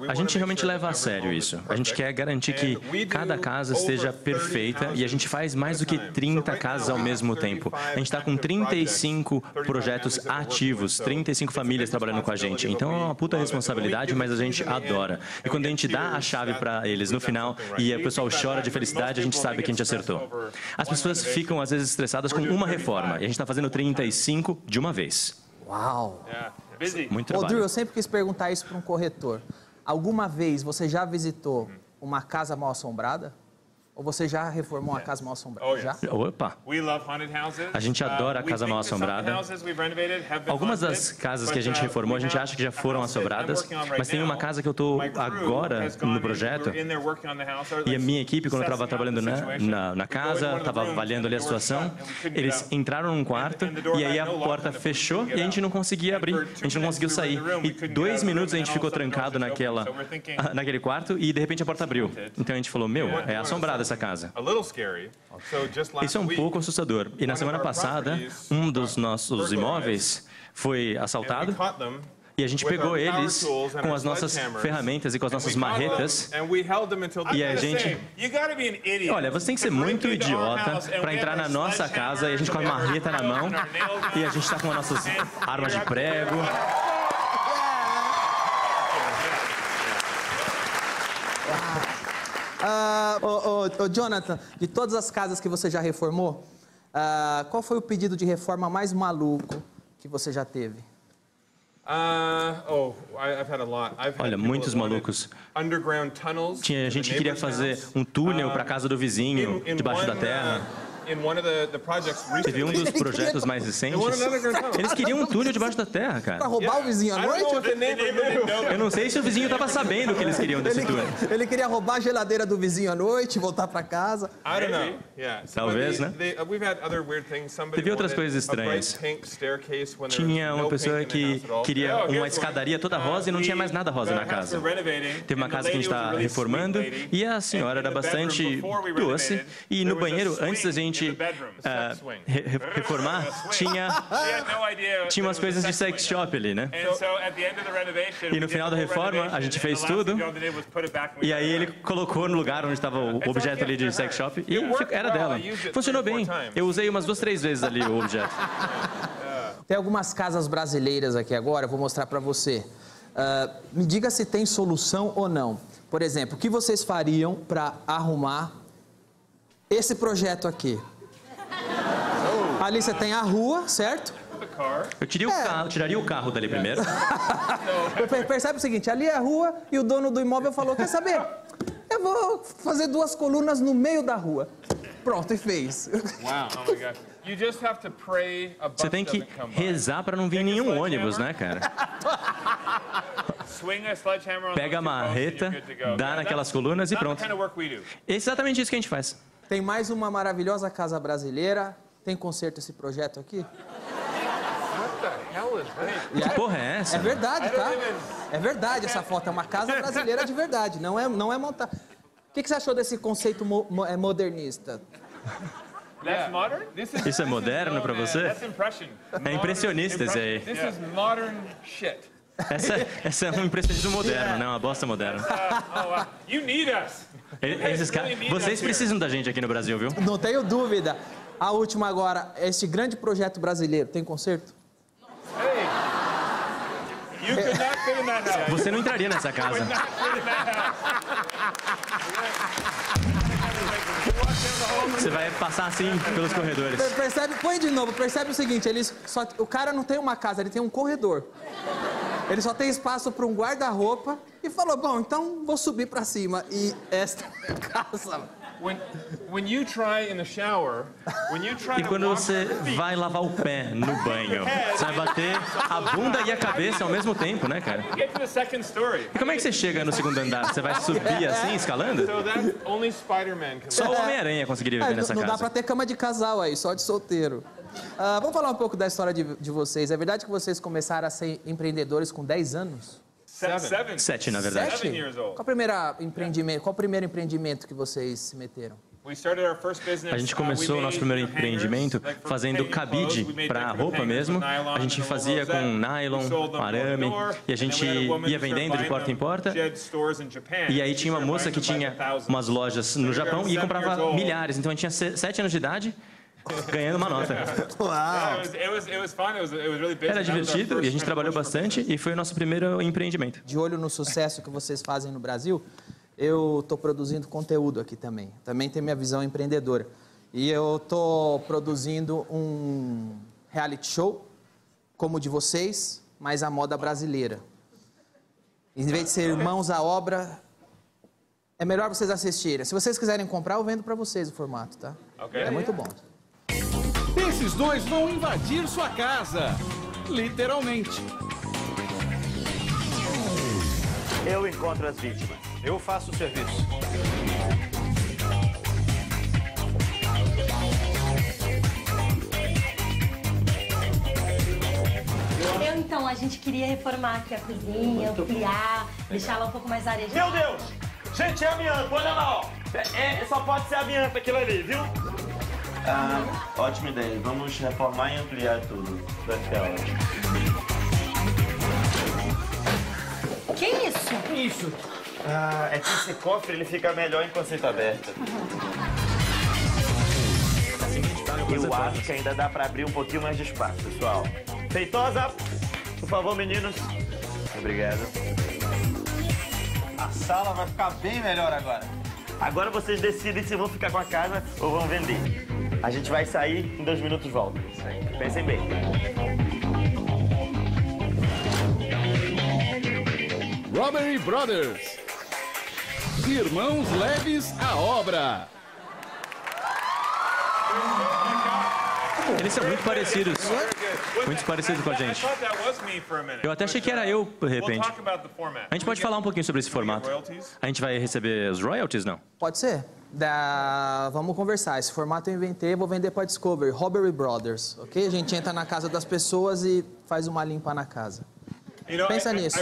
a gente realmente leva a sério isso. is A gente quer garantir que cada casa esteja 30 perfeita e a gente faz mais do que 30 casas ao mesmo tempo. A gente está com 35 projetos ativos, 35 famílias trabalhando com a gente. Então é uma puta responsabilidade, mas a gente adora. E quando a gente dá a chave para eles no final e o pessoal chora de felicidade, a gente sabe que a gente acertou. As pessoas ficam às vezes estressadas com uma reforma e a gente está fazendo 35 de uma vez. Uau! Muito Ô, Drew, trabalho. eu sempre quis perguntar isso para um corretor. Alguma vez você já visitou uma casa mal assombrada? Ou você já reformou uma casa mal assombrada? Oh, Já? Opa! We love haunted houses. A gente adora a Uh, casa think mal assombrada. Algumas haunted, das casas que but, a gente uh, reformou, a we gente have acha que já a foram assombradas, mas tem uma casa que eu estou agora no in, projeto. E a minha equipe, quando eu estava trabalhando the na, situation. na, na casa, estava avaliando ali a situação, eles entraram num quarto e aí a porta fechou couldn't e a gente não conseguia abrir, a two gente não minutes conseguiu we were in sair. E dois minutos a gente and ficou a trancado naquela, naquele quarto e de repente a porta abriu. Então a gente falou, meu, é assombrada essa casa. Isso é um pouco assustador. E na semana passada, um dos nossos imóveis foi assaltado e a gente pegou eles com as nossas ferramentas e com as nossas marretas. E a gente- Olha, você tem que ser muito idiota para entrar na nossa casa e a gente com a marreta na mão e a gente está com as nossas armas de prego. Ah, ô, ô, ô, Jonathan, de todas as casas que você já reformou, ah, qual foi o pedido de reforma mais maluco que você já teve? Uh, oh, I, I've had a lot. I've had Olha, muitos malucos. Underground tunnels Tinha gente que queria fazer um túnel para a casa do vizinho, In- in debaixo da terra. Uh, in one of the, the projects Teve um dos projetos mais recentes. Eles queriam um túnel debaixo da terra, Pra cara. roubar o vizinho à I don't know noite? Eu não sei se o vizinho estava sabendo o que eles queriam desse túnel. ele queria roubar a geladeira do vizinho à noite, voltar pra casa. I don't know. Yeah. Talvez, né? they- uh, we've had other weird things. Somebody Teve outras wanted coisas estranhas. Tinha uma pessoa que queria Oh, uma escadaria toda rosa e não tinha mais nada rosa na casa. Teve uma casa que a gente está reformando e a senhora era bastante doce. E no banheiro, antes da gente ah, re- re- reformar, tinha, tinha umas coisas de sex shop ali, né? E no final da reforma, a gente fez tudo. E aí ele colocou no lugar onde estava o objeto ali de sex shop e era dela. Funcionou bem. Eu usei umas duas, três vezes ali o objeto. Tem algumas casas brasileiras aqui agora, eu vou mostrar pra você. Ah, me diga se tem solução ou não. Por exemplo, o que vocês fariam pra arrumar esse projeto aqui? Ali você tem a rua, certo? Eu tiraria o carro, tiraria o carro dali primeiro. Per- Percebe o seguinte, ali é a rua e o dono do imóvel falou, quer saber? Eu vou fazer duas colunas no meio da rua. Pronto, e fez. Wow. Oh my gosh. You just have to pray a bus Você tem que rezar para não vir nenhum ônibus, né, cara? Swing a sledgehammer on Pega a marreta, dá naquelas colunas e pronto. É exatamente isso que a gente faz. Tem mais uma maravilhosa casa brasileira. Tem conserto esse projeto aqui? What the hell is that? Que porra é essa? É verdade, tá? É verdade essa foto. É uma casa brasileira de verdade. Não é, não é montar. O que, que você achou desse conceito mo- mo- é, modernista? That's modern? This is, Isso é moderno as- você? That's impression. É impressionista esse aí. This is modern shit. Essa, essa é um impressionismo moderno, né? Uma bosta moderna. Oh, wow. You need us. Esses caras, vocês precisam da gente aqui no Brasil, viu? Não tenho dúvida. A última agora, este grande projeto brasileiro, tem conserto? Hey. That. Você não entraria nessa casa. Você vai passar assim pelos corredores. Per- Percebe? Põe de novo. Percebe o seguinte, eles só, o cara não tem uma casa, ele tem um corredor. Ele só tem espaço para um guarda-roupa e falou, bom, então vou subir para cima. E esta é a casa. When, when you try in the shower, when you try E to quando você vai lavar o pé no banho, você vai bater a bunda e a cabeça ao mesmo tempo, né, cara? E como é que você chega no segundo andar? Você vai subir assim, escalando? Só o Homem-Aranha conseguiria viver É, nessa não dá casa. para ter cama de casal aí, só de solteiro. Ah, vamos falar um pouco da história de, de vocês. É verdade que vocês começaram a ser empreendedores com 10 anos? Seven. Sete, na verdade. Sete? Qual, a primeira empreendimento, qual o primeiro empreendimento que vocês se meteram? A gente começou o nosso primeiro empreendimento fazendo cabide para roupa mesmo. A gente fazia com nylon, arame, e a gente ia vendendo de porta em porta. E aí tinha uma moça que tinha umas lojas no Japão e comprava milhares. Então a gente tinha se- sete anos de idade ganhando uma nota. Uau! Era divertido e a gente trabalhou bastante e foi o nosso primeiro empreendimento. De olho no sucesso que vocês fazem no Brasil, eu estou produzindo conteúdo aqui também. Também tem minha visão empreendedora. E eu estou produzindo um reality show, como o de vocês, mas a moda brasileira. Em vez de ser irmãos à obra, é melhor vocês assistirem. Se vocês quiserem comprar, eu vendo para vocês o formato, tá? Ok. É muito bom. Esses dois vão invadir sua casa. Literalmente. Eu encontro as vítimas. Eu faço o serviço. Eu, então, a gente queria reformar aqui a cozinha, ampliar, deixar ela um pouco mais arejada. Meu Deus! Gente, é amianto, olha lá, ó. É, é- só pode ser amianto aquilo ali, viu? Ah, ótima ideia. Vamos reformar e ampliar tudo. Vai ficar ótimo. Que isso? Isso. Ah, é que esse cofre ele fica melhor em conceito aberto. Eu acho que ainda dá pra abrir um pouquinho mais de espaço, pessoal. Feitosa, por favor, meninos. Obrigado. A sala vai ficar bem melhor agora. Agora vocês decidem se vão ficar com a casa ou vão vender. A gente vai sair, em dois minutos volta. Pensem bem. Robbery Brothers. Irmãos leves à obra. Eles são muito parecidos. Muito parecidos com a gente. Eu até achei que era eu, de repente. A gente pode falar um pouquinho sobre esse formato. A gente vai receber os royalties, não? Pode ser? Da... Vamos conversar. Esse formato eu inventei, vou vender para Discovery, Robbery Brothers, ok? A gente entra na casa das pessoas e faz uma limpa na casa. Pensa nisso.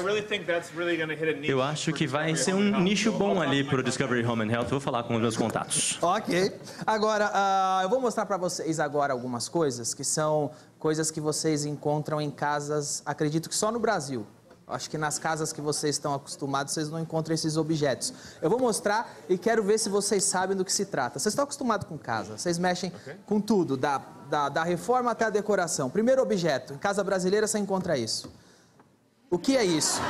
Eu acho que vai ser um nicho bom ali pro Discovery Home and Health. Vou falar com os meus contatos. Ok. Agora, ah, eu vou mostrar para vocês agora algumas coisas que são coisas que vocês encontram em casas, acredito que só no Brasil. Acho que nas casas que vocês estão acostumados, vocês não encontram esses objetos. Eu vou mostrar e quero ver se vocês sabem do que se trata. Vocês estão acostumados com casa, vocês mexem com tudo, da, da, da reforma até a decoração. Primeiro objeto, em casa brasileira você encontra isso. O que é isso?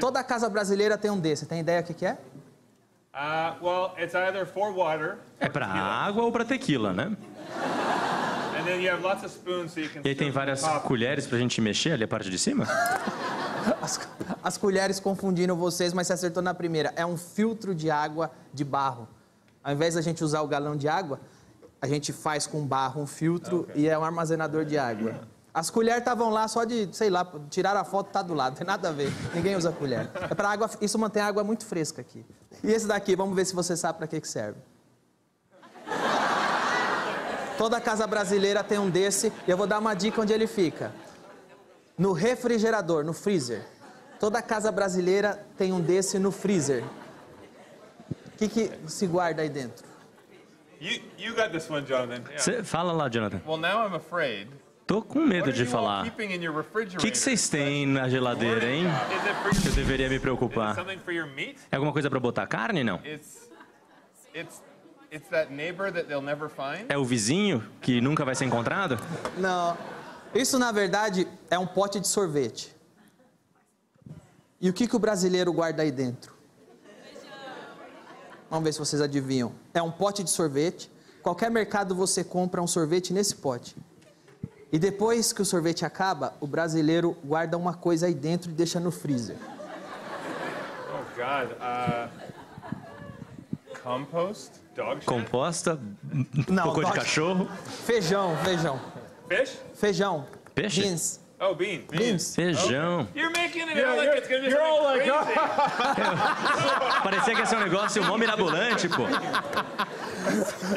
Toda casa brasileira tem um desse. Tem ideia do que, que é? Uh, well, it's either for water, É pra água ou pra tequila, né? E aí tem várias colheres pra gente mexer ali a parte de cima? As, as colheres confundiram vocês, mas você acertou na primeira. É um filtro de água de barro. Ao invés da gente usar o galão de água, a gente faz com barro um filtro e é um armazenador de água. As colheres estavam lá só de, sei lá, tiraram a foto, tá do lado, não tem nada a ver. Ninguém usa colher. É para água, isso mantém a água muito fresca aqui. E esse daqui, vamos ver se você sabe para que que serve. Toda casa brasileira tem um desse e eu vou dar uma dica onde ele fica. No refrigerador, no freezer. Toda casa brasileira tem um desse no freezer. O que, que se guarda aí dentro? You, you got this one, Jonathan. Cê- fala lá, Jonathan. Well, now I'm afraid. Tô com medo de falar. O que que vocês têm na geladeira, hein? Eu deveria me preocupar. É alguma coisa pra botar carne, não? It's, it's, it's that neighbor that they'll never find. É o vizinho que nunca vai ser encontrado? Não. Isso, na verdade, é um pote de sorvete. E o que, que o brasileiro guarda aí dentro? Vamos ver se vocês adivinham. É um pote de sorvete. Qualquer mercado você compra um sorvete nesse pote. E depois que o sorvete acaba, o brasileiro guarda uma coisa aí dentro e deixa no freezer. Oh God. Uh, compost. Dog shit. Composta? Não, Cocô de dog- cachorro? Feijão, feijão. Fish? Feijão. Peixe? Beans. Oh, bean. Beans. Feijão. You're making it Yeah, out like it's gonna be you're all like, crazy. Parecia que ia ser um negócio mó mirabolante, pô.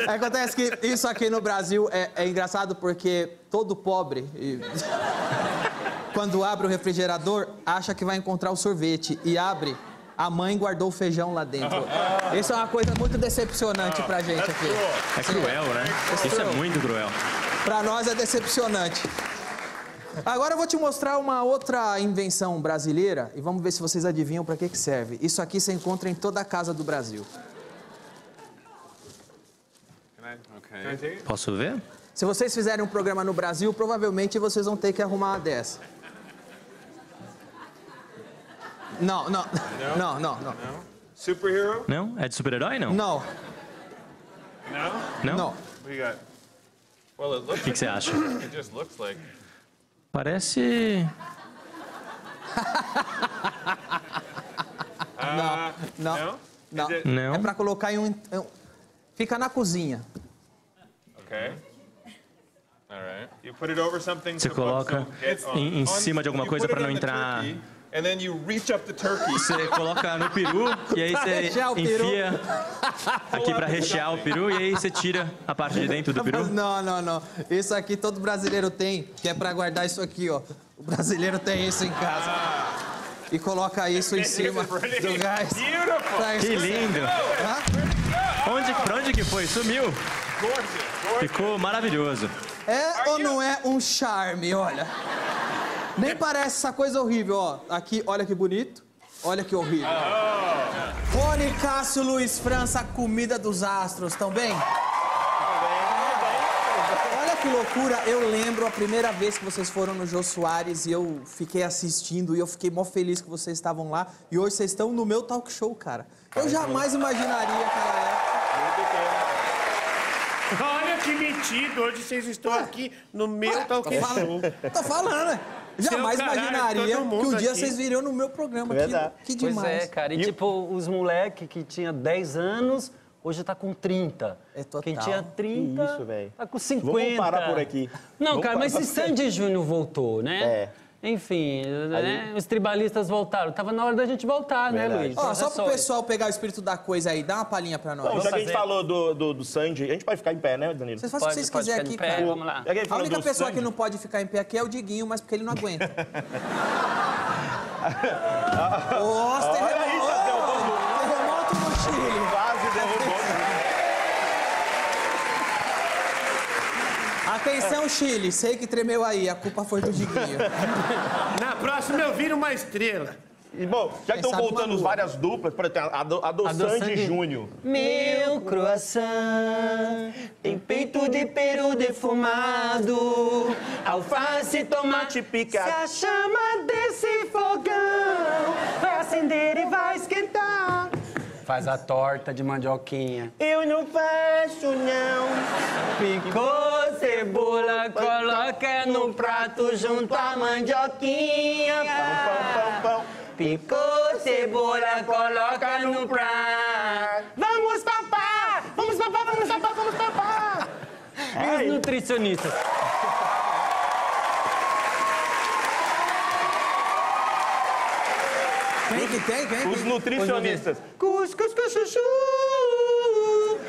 É, Acontece que isso aqui no Brasil é, é engraçado porque todo pobre. e- quando abre o refrigerador, acha que vai encontrar o sorvete e abre, a mãe guardou o feijão lá dentro. Isso é uma coisa muito decepcionante pra gente aqui. É cruel, né? Isso é muito cruel. Pra nós é decepcionante. Agora eu vou te mostrar uma outra invenção brasileira e vamos ver se vocês adivinham para que, que serve. Isso aqui você encontra em toda a casa do Brasil. Posso ver? Se vocês fizerem um programa no Brasil, provavelmente vocês vão ter que arrumar uma dessa. Não, não, não, não, não. Superhero? Não? É de super-herói, não? Não. Não? Não. O que que você acha? It just looks like. Parece. Uh, Não. Não. It- Não. É pra colocar em um. Fica na cozinha. Okay. All right. You put it over something Você coloca em, em cima de alguma coisa para não entrar. turkey, And then you reach up the turkey. Você coloca no peru e aí você enfia aqui para rechear o peru e aí você tira a parte de dentro do peru. Não, não, não. Isso aqui todo brasileiro tem, que é pra guardar isso aqui, ó. O brasileiro tem isso em casa. E coloca isso em cima do gás. Beautiful. Pra Que lindo! Onde, pra onde que foi? Sumiu! Gorgeous. Gorgeous. Ficou maravilhoso. É ou não é um charme, olha? Nem parece essa coisa horrível, ó. Aqui, olha que bonito. Olha que horrível. Rony Cássio Luiz França, comida dos astros, tão bem? Olha que loucura, eu lembro a primeira vez que vocês foram no Jô Soares e eu fiquei assistindo e eu fiquei mó feliz que vocês estavam lá. E hoje vocês estão no meu talk show, cara. Eu jamais imaginaria aquela época. Olha que metido, hoje vocês estão aqui no meu talk show. tô falando, né? Jamais caralho, imaginaria que um dia aqui. vocês viriam no meu programa. Que, Verdade. que Pois demais. é, cara. E, tipo, os moleque que tinha 10 anos, hoje tá com 30. É total. Quem tinha 30, Que isso, velho. tá com 50. Vamos parar por aqui. Não, Vamos cara, mas se. Sandy Júnior voltou, né? É. Enfim, né? os tribalistas voltaram. Tava na hora da gente voltar, né, Verdade. Luiz? Ó, só pro pessoal pegar o espírito da coisa aí, dá uma palhinha pra nós. Bom, já que a gente fazer. falou do, do, do Sandy, a gente pode ficar em pé, né, Danilo? Vocês fazem o que vocês quiserem aqui, pé, cara. vamos lá. A única pessoa Sandy- que não pode ficar em pé aqui é o Diguinho, mas porque ele não aguenta. Nossa, terremoto! derrubou Terremoto no Chile! Quase derrubou. Atenção, Chile, sei que tremeu aí, a culpa foi do Diguinho. Na próxima eu viro uma estrela. E, bom, já que estão voltando várias duplas, por exemplo, a do, a do A do Sandy Sandy. Júnior. Meu croissant tem peito de peru defumado, alface, tomate picado. Se a chama desse fogão vai acender e vai esquentar. Faz a torta de mandioquinha. Eu não faço, não. Picou cebola, coloca no prato junto à mandioquinha. Pão, pão. Picou cebola, coloca no prato. Vamos papar! Vamos papar, vamos papar, vamos papar! E os nutricionistas? Quem que tem? Quem? Os nutricionistas. Cuscuz, cuscuz, chuchu.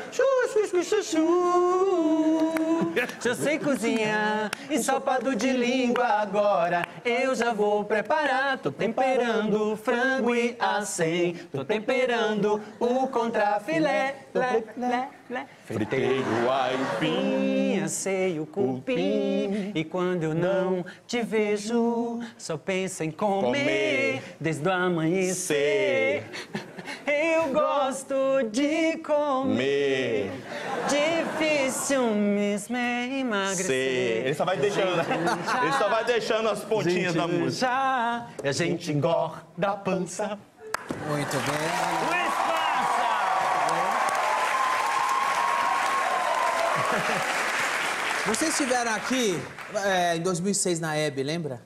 Cuscuz, cuscuz, chuchu. Já sei cozinhar ensopado de língua agora. Eu já vou preparar. Tô temperando frango e acém. Tô temperando o contrafilé. Lé, lé, lé. Fritei o aipim. Assei o cupim E quando eu não te vejo Só penso em comer. Desde o amanhecer Eu gosto de comer Difícil mesmo é emagrecer Sei. Ele só vai deixando, ele só vai deixando as pontinhas da música. Já, e a gente engorda a pança Muito bem. Luiz França! Vocês estiveram aqui é, em 2006 na Hebe, lembra?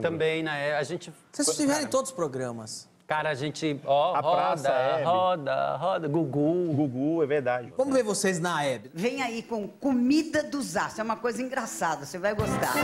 Também, né? A gente... Vocês estiveram em todos os programas. Cara, a gente, ó, A roda, Praça Hebe. roda, roda, Gugu. Gugu, é verdade. Vamos ver vocês na Hebe. Vem aí com comida dos astros. É uma coisa engraçada, você vai gostar.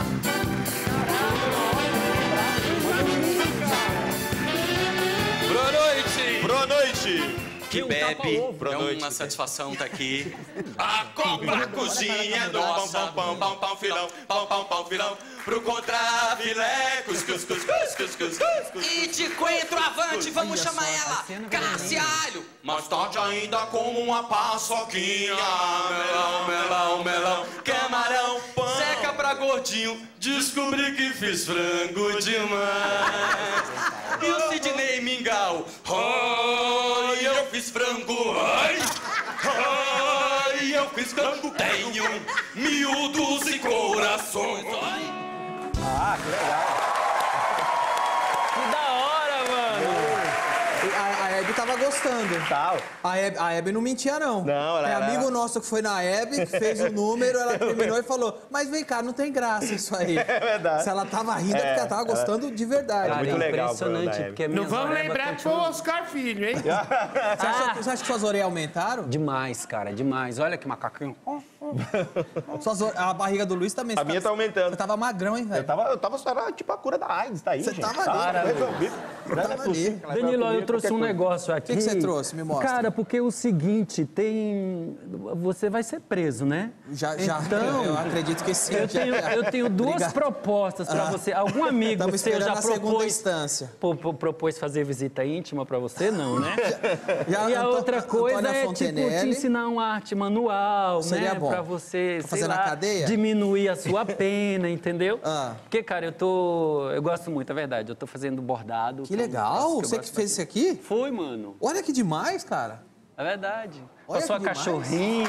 Boa noite! Boa noite! Que um bebe. Boa É noite. uma satisfação estar aqui. A Copa Cozinha do pão, pão, pão, pão, pão, filão, pão, pão, pão, filão. Pro contra filé, cus, cus, cus, cus, cus, cus, cus. E de coentro avante, vamos chamar ela Cássia Alho. Mais tarde ainda como uma paçoquinha. Melão, melão, melão, camarão, pão. Seca pra gordinho, descobri que fiz frango demais. E o Sidney Mingau, ai, eu fiz frango, ai, ai, eu fiz frango. Tenho miúdos e corações, ai. Ah, que legal. Tava gostando. Tal. A Hebe, a Hebe não mentia, não. Não, ela- É ela- amigo nosso que foi na Hebe, que fez o número, ela terminou e falou: Mas vem cá, não tem graça isso aí. É verdade. Se ela tava rindo, é, É, porque ela tava ela- gostando de verdade. Cara, Muito legal o programa impressionante, porque Não vamos lembrar que foi o Oscar Filho, hein? Você, acha, você acha que suas orelhas aumentaram? Demais, cara, demais. Olha que macaquinho. Suas A barriga do Luiz também. A minha tá aumentando. Você tava magrão, hein, velho? Eu tava, eu tava só era tipo a cura da AIDS, tá aí, Você gente. tava ali. Tá Cara, resolvido. Não é tava. Danilo, eu trouxe um negócio aqui. O que, que você trouxe? Me mostra. Cara, porque o seguinte, tem. Você vai ser preso, né? Já, já. Então, eu acredito que sim. Eu já. tenho, eu tenho duas Obrigado. propostas para Ah. você. Algum amigo Tamo seu já a segunda propôs, instância. pro- pro- propôs fazer visita íntima para você? Não, né? Já- e a outra coisa Antônia é tipo te ensinar uma arte manual, Seria né? bom. Para você, Pra na lá, cadeia? diminuir a sua pena, entendeu? Ah. Porque, cara, eu tô. Eu gosto muito, é verdade. Eu tô fazendo bordado. Que legal. Você que fez isso aqui? Foi, mano. Olha que demais, cara. É verdade. Olha Com a sua que cachorrinha.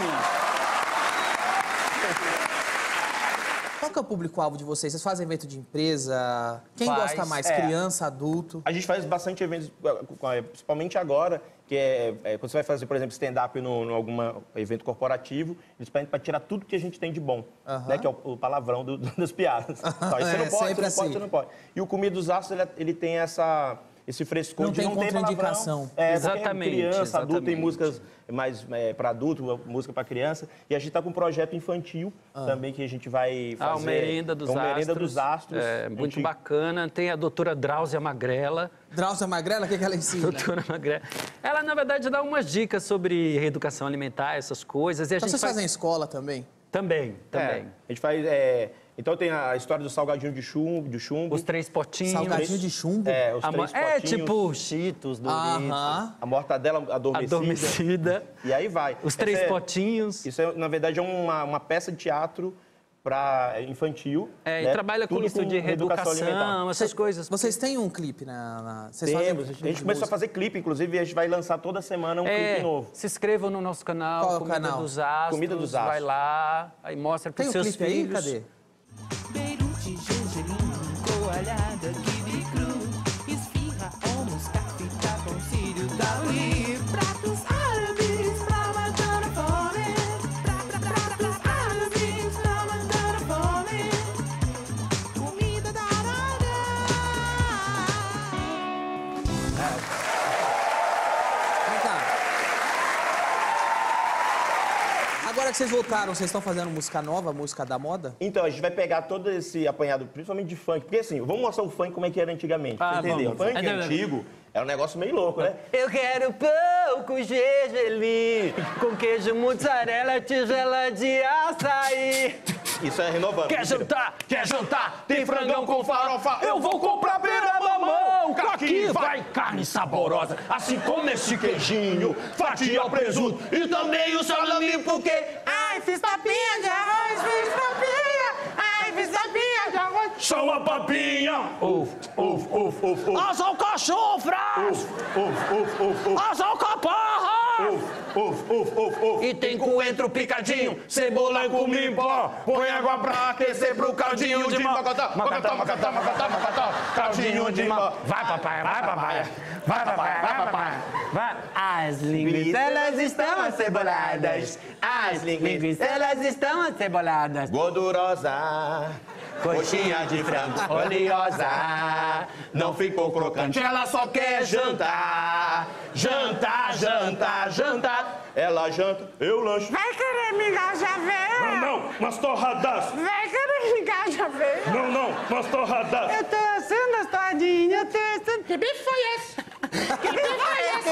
Qual que é o público-alvo de vocês? Vocês fazem evento de empresa? Quem Faz, gosta mais? é. Criança, adulto? A gente faz bastante eventos, eh, principalmente agora, que é, é, quando você vai fazer, por exemplo, stand-up em algum evento corporativo, eles pedem para tirar tudo que a gente tem de bom, né? Que é o, o palavrão do- das piadas. Então, isso você não pode, você não pode, assim. você não pode. E o Comida dos Astros, ele, ele tem essa, esse frescor Não de tem não ter contraindicação. palavrão. É, porque Exatamente, criança, adulto, tem exatamente. músicas mais para adulto, música para criança. E a gente está com um projeto infantil também que a gente vai fazer. Ah, o Merenda dos é um Astros. Merenda dos Astros. É, muito gente- bacana. Tem a doutora Drauzia Magrela. Drauzia Magrela, o que, que ela ensina? Doutora Magrela. Ela, na verdade, dá umas dicas sobre reeducação alimentar, essas coisas. E a Então gente vocês faz... fazem escola também? Também, também. É, a gente faz. é, então tem a história do salgadinho de chumbo, de chumbo. Os três potinhos. Salgadinho de chumbo? É, os A três é potinhos. tipo Cheetos, Doritos. Aham. A mortadela adormecida. Adormecida. E aí vai. Os Essa três é- potinhos. Isso, é, na verdade, é uma, uma peça de teatro para infantil. É, né? e trabalha com Tudo isso de reeducação alimentar. essas coisas. Vocês têm um clipe na... na... Vocês Temos, fazem a gente clipe de começou a fazer clipe, inclusive, e a gente vai lançar toda semana um É, clipe novo. se inscrevam no nosso canal, Qual é o Comida canal? dos Astros. Comida dos Vai Astros. lá, aí mostra o seus clipe aí? filhos. Cadê? Beirute, gergelim, coalhada, que vocês voltaram, vocês estão fazendo música nova, música da moda? Então, a gente vai pegar todo esse apanhado, principalmente de funk. Porque assim, vamos mostrar o funk como é que era antigamente. Ah, entendeu? O vamos. funk É, antigo era um negócio meio louco, né? Eu quero pouco gergelim, com queijo mussarela, tigela de açaí. Isso é renovando. Quer jantar? Quer jantar? Tem frangão com farofa? Eu vou comprar beira mamão, aqui vai carne saborosa, assim como esse queijinho, fatia presunto e também o salame, porque... Ai, fiz papinha de arroz, fiz papinha Ai, fiz papinha de arroz. São a papinha, uf, uf, uf, uf, uf. As alcachofras, uf, uf, uf, uf. As alcaparras, uf, uf, uf, uf, uf. E tem coentro picadinho, cebola com mimbó, põe água pra aquecer pro caldinho de macatá, macatá, macatá, macatá, macatá, caldinho de macatá. Vai, papai, vai, papai, vai, papai, vai, papai, vai. As linguiças, elas estão aceboladas, as linguiças, elas estão aceboladas. Gordurosa, coxinha de frango oleosa, não ficou crocante. Ela só quer jantar, jantar, jantar, jantar. Ela janta, eu lancho. Vai querer migar já veio? não, umas torradas. Vai querer migar já veio? Não, não, umas torradas. Eu tô assando as todinhas, eu tô assando... Que bife foi esse? Que bife foi esse?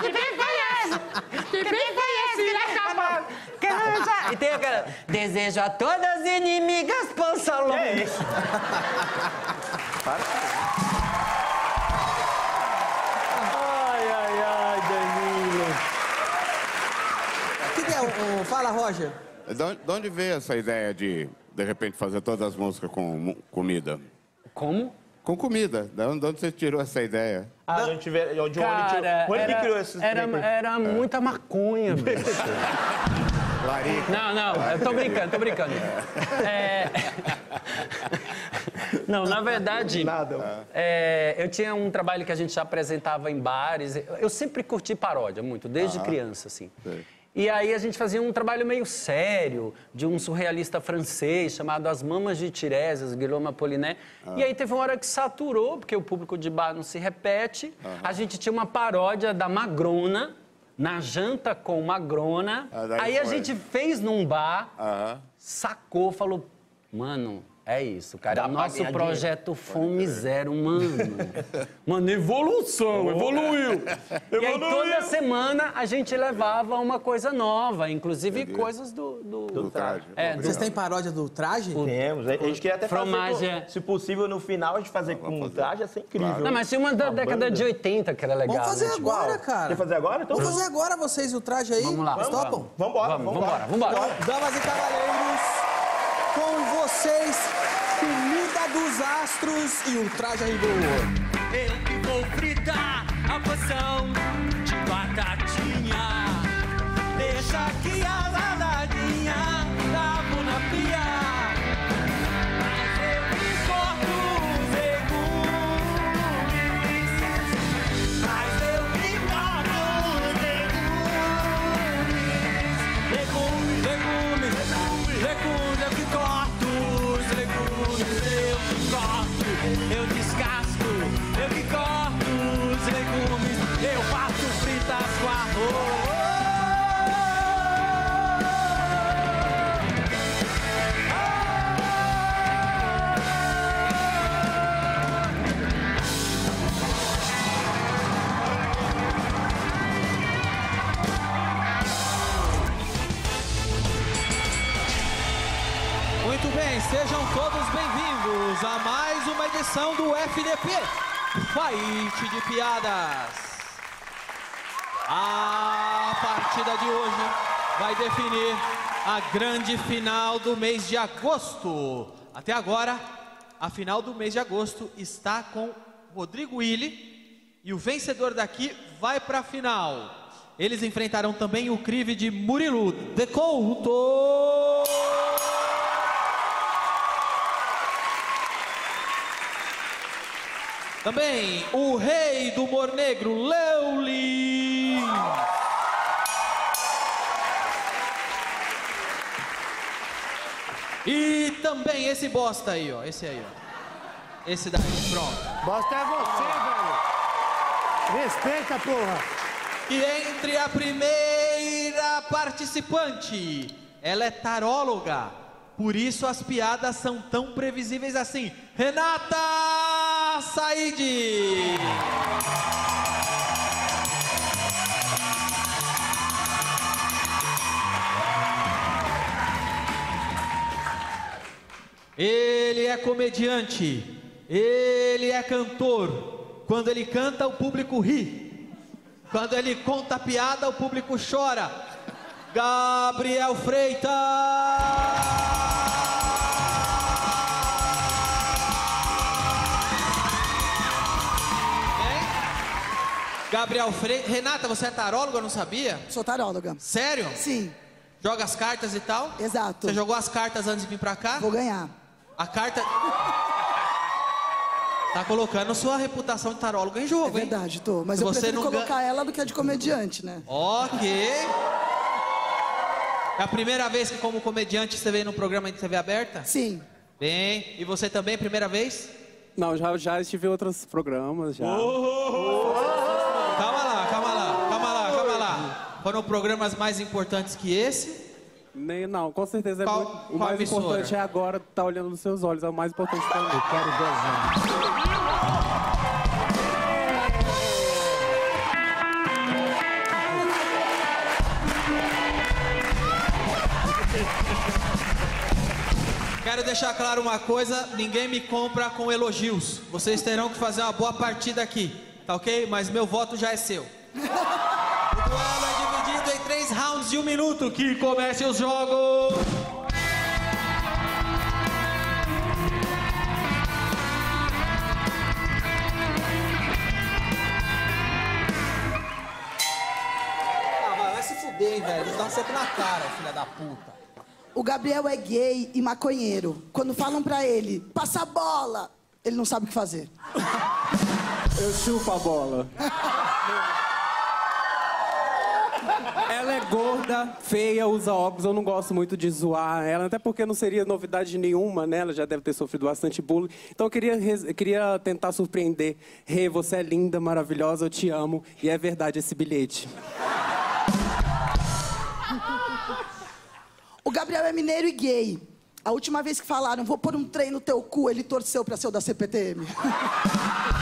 Que bife foi esse? que bem conheci acabou. Canja. E tem aquela. Desejo a todas as inimigas pança longa. É isso. Ai, ai, ai, Danilo. O que, que é o, o- Fala, Roger. De onde, de onde veio essa ideia de, de repente, fazer todas as músicas com comida? Como? Com comida. De onde, de onde você tirou essa ideia? Ah, de onde tiver. De onde tirou. Cara, Onde ele era, criou esses era, era muita maconha, bicho. Não, não, eu tô brincando, tô brincando. É... Não, na verdade, é, eu tinha um trabalho que a gente já apresentava em bares. Eu sempre curti paródia muito, desde Ah, criança, assim. E aí a gente fazia um trabalho meio sério, de um surrealista francês chamado As Mamas de Tiresias, Guilherme Apollinaire. E aí teve uma hora que saturou, porque o público de bar não se repete. A gente tinha uma paródia da Magrona, na janta com Magrona. daí aí a foi. gente fez num bar, Aham. sacou, falou, mano... É isso, cara. Dá É o nosso projeto Fome Zero, mano. Mano, evolução, evoluiu. E aí, toda semana, a gente levava uma coisa nova, inclusive coisas do... Do, Do traje. É, do- Vocês têm paródia do traje? Temos. A gente queria até Fromagem. fazer, se possível, no final, a gente fazer com um traje, ia ser incrível. Não, mas tinha uma da A década banda. de 80 que era legal. Vamos fazer né? Tipo, agora, cara. Quer fazer agora? Então Vamos fazer agora vocês o traje aí. Vamos lá. Vocês Vamos, topam? Vambora, Vamos, vambora. damas e cavaleiros, com vocês, comida dos astros e o traje rigor. Eu que vou fritar a poção a mais uma edição do FDP Fight de Piadas. A partida de hoje vai definir a grande final do mês de agosto. Até agora, a final do mês de agosto está com Rodrigo Willi e o vencedor daqui vai para a final. Eles enfrentarão também o crive de Murilo de Também o rei do humor negro, Leuli. E também esse bosta aí, ó. Esse aí, ó. Esse daí, pronto. Bosta é você, velho. Respeita, porra. E entre a primeira participante, ela é taróloga. Por isso as piadas são tão previsíveis assim. Renata Said. Ele é comediante. Ele é cantor. Quando ele canta, o público ri. Quando ele conta piada, o público chora. Gabriel Freitas. Gabriel Freitas. Renata, você é taróloga? Eu não sabia? Sou taróloga. Sério? Sim. Joga as cartas e tal? Exato. Você jogou as cartas antes de vir pra cá? Vou ganhar. A carta. Tá colocando sua reputação de taróloga em jogo, É hein? verdade, tô. Mas Se eu você prefiro não colocar ela do que a de comediante, né? Ok. É a primeira vez que, como comediante, você veio no programa de TV aberta? Sim. Bem. E você também, primeira vez? Não, já, já estive em outros programas, já. Calma Foram programas mais importantes que esse? Nem, não, com certeza é Qual- muito, o qual mais emissora? importante é agora estar olhando nos seus olhos, é o mais importante mim. Eu quero gozar. Quero deixar claro uma coisa: ninguém me compra com elogios. Vocês terão que fazer uma boa partida aqui, tá ok? Mas meu voto já é seu. De um minuto. Que comece os jogos! Ah, vai, vai se fuder, hein, velho. Dá um soco na cara, filha da puta. O Gabriel é gay e maconheiro. Quando falam pra ele, passa a bola, ele não sabe o que fazer. Eu chupo a bola. Ela é gorda, feia, usa óculos. Eu não gosto muito de zoar ela, até porque não seria novidade nenhuma, né? Ela já deve ter sofrido bastante bullying. Então eu queria, queria tentar surpreender. Rê, você é linda, maravilhosa, eu te amo. E é verdade esse bilhete. O Gabriel é mineiro e gay. A última vez que falaram, vou pôr um trem no teu cu, ele torceu pra ser o da CPTM.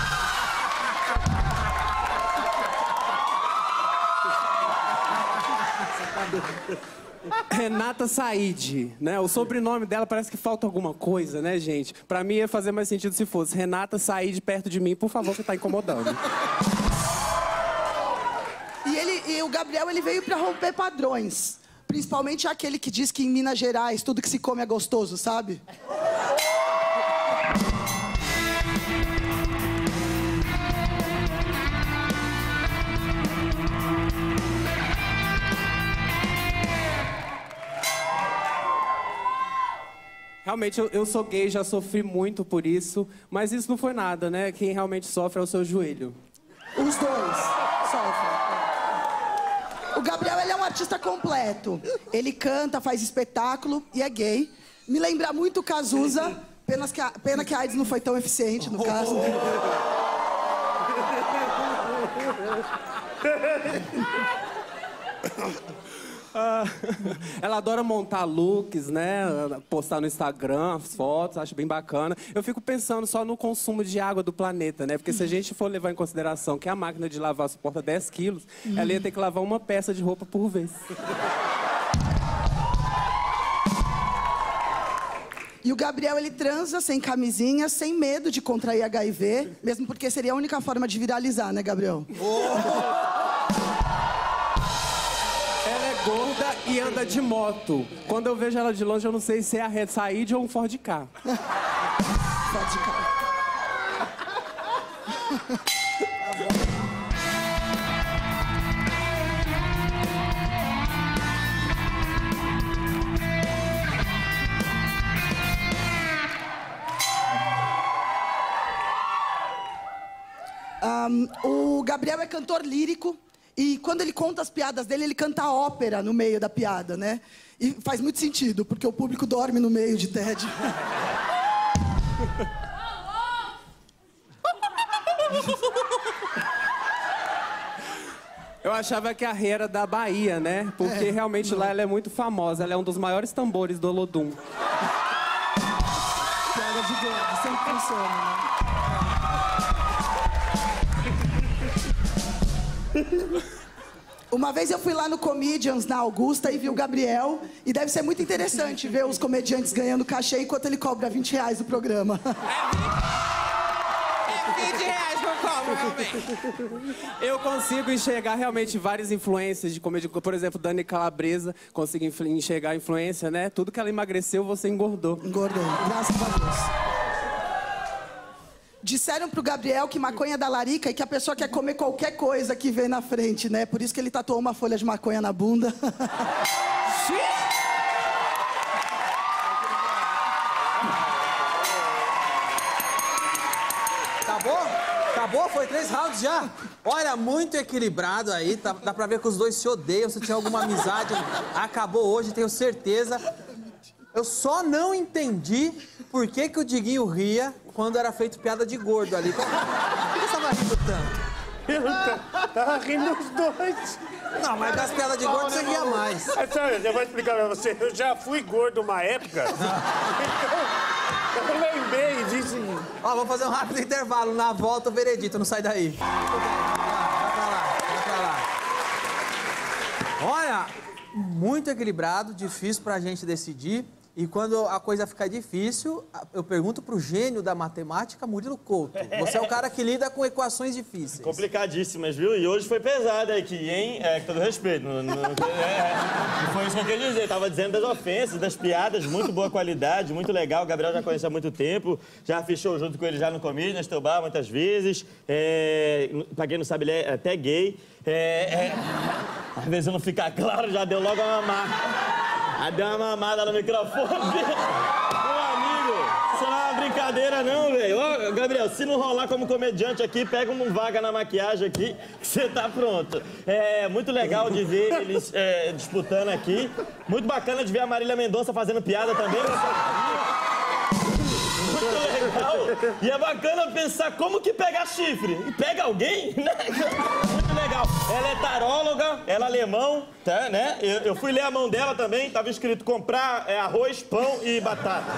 Renata Said, né? O sobrenome dela parece que falta alguma coisa, né, gente? Pra mim ia fazer mais sentido se fosse Renata Said perto de mim, por favor, que tá incomodando. E, ele, e o Gabriel ele veio pra romper padrões. Principalmente aquele que diz que em Minas Gerais tudo que se come é gostoso, sabe? Realmente, eu, eu sou gay, já sofri muito por isso, mas isso não foi nada, né? Quem realmente sofre é o seu joelho. Os dois sofrem. O Gabriel ele é um artista completo. Ele canta, faz espetáculo e é gay. Me lembra muito Cazuza. Pena que a, pena que a AIDS não foi tão eficiente no caso. Ah, ela adora montar looks, né? Postar no Instagram as fotos, acho bem bacana. Eu fico pensando só no consumo de água do planeta, né? Porque se a gente for levar em consideração que a máquina de lavar suporta 10 quilos, ela ia ter que lavar uma peça de roupa por vez. E o Gabriel ele transa sem camisinha, sem medo de contrair HIV, mesmo porque seria a única forma de viralizar, né, Gabriel? É gorda e anda de moto. Quando eu vejo ela de longe, eu não sei se é a Red Said ou um Ford K. Pode ficar. Ahn, o Gabriel é cantor lírico e quando ele conta as piadas dele, ele canta ópera no meio da piada, né? E faz muito sentido, porque o público dorme no meio de Ted. Eu achava que a Rê era da Bahia, né? Porque É, realmente lá ela é muito famosa. Ela é um dos maiores tambores do Olodum. Piada de gordo, sempre funciona, né? Uma vez eu fui lá no Comedians, na Augusta, e vi o Gabriel. E deve ser muito interessante ver os comediantes ganhando cachê enquanto ele cobra 20 reais o programa. 20 reais que eu cobro, realmente. Eu consigo enxergar realmente várias influências de comédia. Por exemplo, Dani Calabresa, consigo enxergar a influência, né? Tudo que ela emagreceu, você engordou. Engordou, graças a Deus. Disseram pro Gabriel que maconha é da larica e que a pessoa quer comer qualquer coisa que vê na frente, né? Por isso que ele tatuou uma folha de maconha na bunda. Acabou? Acabou? Foi três rounds já? Olha, muito equilibrado aí. Tá- dá pra ver que os dois se odeiam. Se tinha alguma amizade, acabou hoje, tenho certeza. Eu só não entendi por que, que o Diguinho ria quando era feito piada de gordo ali. Por que você tava rindo tanto? Eu tava rindo os dois. Não, mas das piadas de gordo você ria mais. É sério, eu vou explicar pra você. Eu já fui gordo uma época. Então, eu lembrei disso. Ó, vamos fazer um rápido intervalo. Na volta, o veredito, não sai daí. Vai pra lá, vai pra lá. Olha, muito equilibrado, difícil pra gente decidir. E quando a coisa fica difícil, eu pergunto pro gênio da matemática, Murilo Couto. Você é o cara que lida com equações difíceis. Complicadíssimas, viu? E hoje foi pesada aqui, hein? É, com todo respeito. Não, não- é, não foi isso que eu queria dizer. Tava dizendo das ofensas, das piadas, muito boa qualidade, muito legal. O Gabriel já conhece há muito tempo. Já show junto com ele já no Comedians, Nesteu Bar, muitas vezes. É, pra quem não sabe, ele é até gay. É, é, às vezes não fica claro, já deu logo a mamar. Já deu uma mamada no microfone. Meu amigo, isso não é uma brincadeira não, velho. Ó, Gabriel, se não rolar como comediante aqui, pega uma vaga na maquiagem aqui, que você tá pronto. É muito legal de ver eles é, disputando aqui. Muito bacana de ver a Marília Mendonça fazendo piada também. Legal. E é bacana pensar como que pega chifre. E pega alguém? Muito legal. Ela é taróloga, ela é alemão, tá, né? Eu, eu fui ler a mão dela também, tava escrito comprar é, arroz, pão e batata.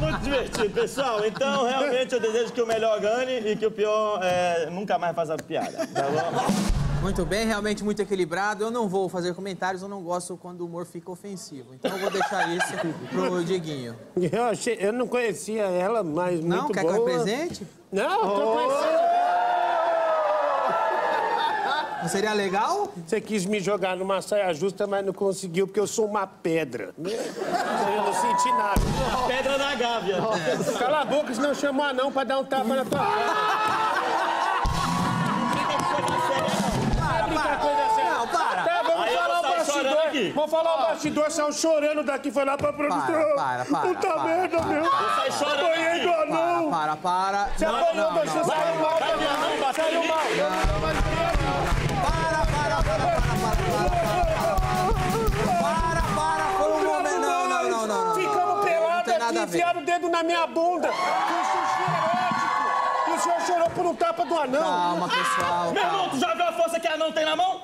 Muito divertido, pessoal. Então, realmente, eu desejo que o melhor ganhe e que o pior é, nunca mais faça piada, tá bom? Muito bem, realmente muito equilibrado. Eu não vou fazer comentários, eu não gosto quando o humor fica ofensivo. Então eu vou deixar isso pro Dieguinho. Eu, achei, eu não conhecia ela, mas Não? muito Quer boa. que eu apresente? Não, eu tô Oh. conhecendo. Não seria legal? Você quis me jogar numa saia justa, mas não conseguiu, porque eu sou uma pedra. Eu não senti nada. Pedra da Gávea. Cala a boca, senão chama o anão pra dar um tapa na tua cara. Aqui. Vamos falar o bastidor, saiu chorando daqui, foi lá pra produção. para, para, Puta para, merda, para, meu. para. Sai chorando Apanhei do anão. Para, para. Você apanhou, você saiu mal. Saiu mal. Para, para, para, para, para, para, para, foi um momento. Não, não, não, não. não. Ficamos Não pelados tem nada aqui, enfiaram o dedo na minha bunda. Foi sushi erótico. E o senhor chorou por um tapa do anão. Calma, pessoal. Meu irmão, tu já viu força que a não tem na mão?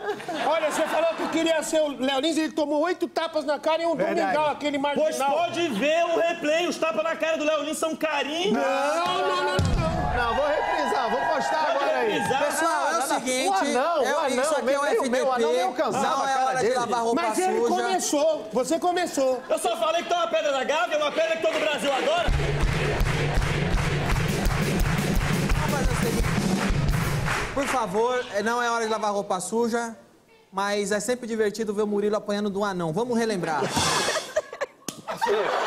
Olha, você falou que queria ser o Léo Lins, ele tomou oito tapas na cara e um domingão, aquele marginal. Pois pode ver o replay, os tapas na cara do Léo Lins são carinho. Não, não, não, não. Não, vou reprisar, vou postar Pode agora aí. reprisar. Pessoal, é o seguinte. O anão, é, o anão, isso aqui é o meio anão meio cansado não a é cara hora de dele. lavar roupa Mas ele suja. começou, você começou. Eu só falei que tem uma pedra da Gávea, uma pedra que todo o Brasil adora. Por favor, é, não é hora de lavar roupa suja, mas é sempre divertido ver o Murilo apanhando do anão. Vamos relembrar.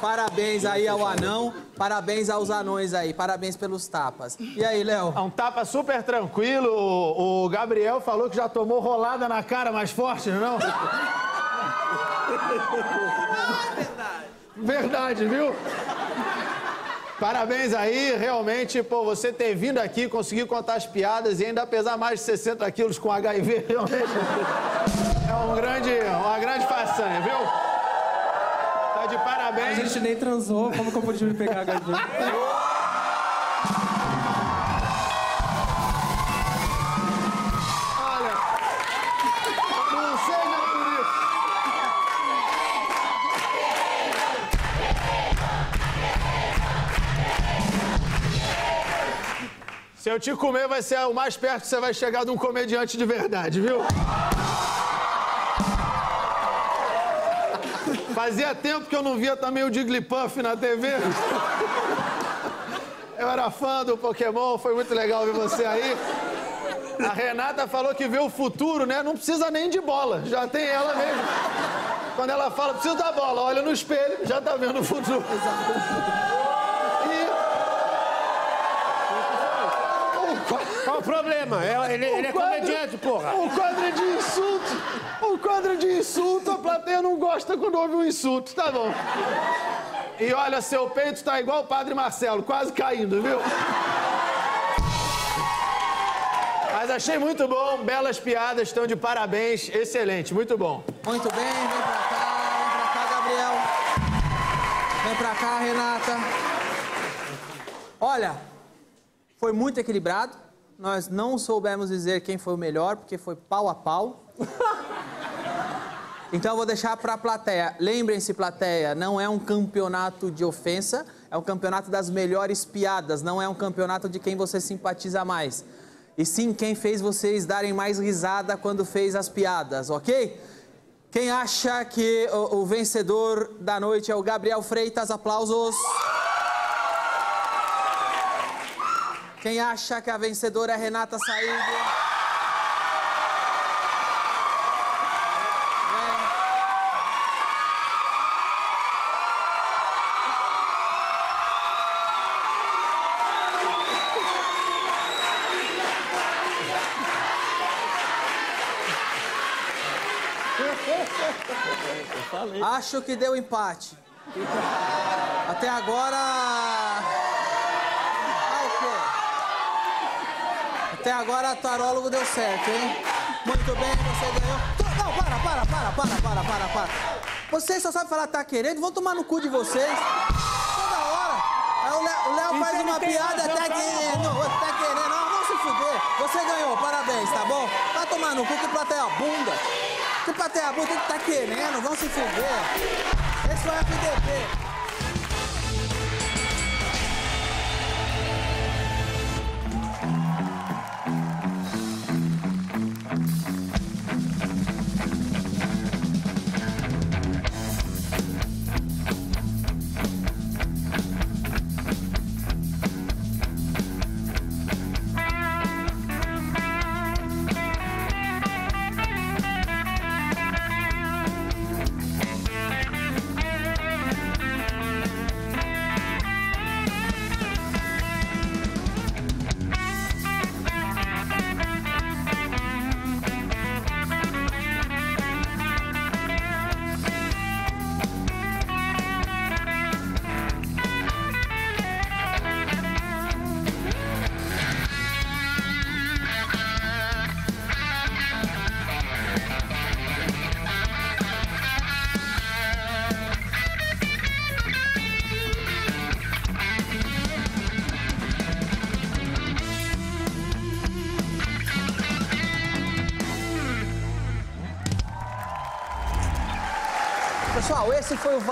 Parabéns aí ao anão, parabéns aos anões aí, parabéns pelos tapas. E aí, Léo? É um tapa super tranquilo. O, Gabriel falou que já tomou rolada na cara mais forte, não? é Verdade, viu? Parabéns aí, realmente, pô, você ter vindo aqui, conseguir contar as piadas e ainda pesar mais de 60 quilos com HIV, realmente. É um grande, uma grande façanha, viu? De A parabéns. gente nem transou, como que eu pude me pegar HIV? Olha, não seja por isso. Se eu te comer, vai ser o mais perto que você vai chegar de um comediante de verdade, viu? Fazia tempo que eu não via também o Jigglypuff na TV. Eu era fã do Pokémon, foi muito legal ver você aí. A Renata falou que vê o futuro, né? Não precisa nem de bola, já tem ela mesmo. Quando ela fala, preciso da bola, olha no espelho, já tá vendo o futuro. Qual o problema? Ele, ele é O quadro- comediante, porra. O quadro é de insulto. O quadro de insulto, a plateia não gosta quando ouve um insulto, tá bom. E olha, seu peito tá igual o Padre Marcelo, quase caindo, viu? Mas achei muito bom, belas piadas, estão de parabéns, excelente, muito bom. Muito bem, vem pra cá, vem pra cá, Gabriel. Vem pra cá, Renata. Olha, foi muito equilibrado. Nós não soubemos dizer quem foi o melhor, porque foi pau a pau. Então eu vou deixar para a plateia. Lembrem-se, plateia, não é um campeonato de ofensa, é um campeonato das melhores piadas, não é um campeonato de quem você simpatiza mais. E sim quem fez vocês darem mais risada quando fez as piadas, ok? Quem acha que o, o vencedor da noite é o Gabriel Freitas, aplausos. Quem acha que a vencedora é Renata Acho que deu empate. Até agora. Ah, o quê? Até agora, tarólogo deu certo, hein? Muito bem, você ganhou. Não, para, para, para, para, para, para, para. Vocês só sabem falar tá querendo, vão tomar no cu de vocês. Toda hora. Aí o Léo, faz uma piada, tá calma. querendo, outro tá querendo. Não, vamos se fuder. Você ganhou, parabéns, tá bom? Vai tomar no cu que plateia bunda. Que plateia bunda que tá querendo, vão se fuder. Esse foi o FDP.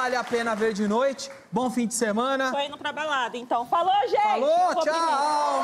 Vale a Pena Ver de Noite. Bom fim de semana. Tô indo pra balada, então. Falou, gente! Falou, tchau!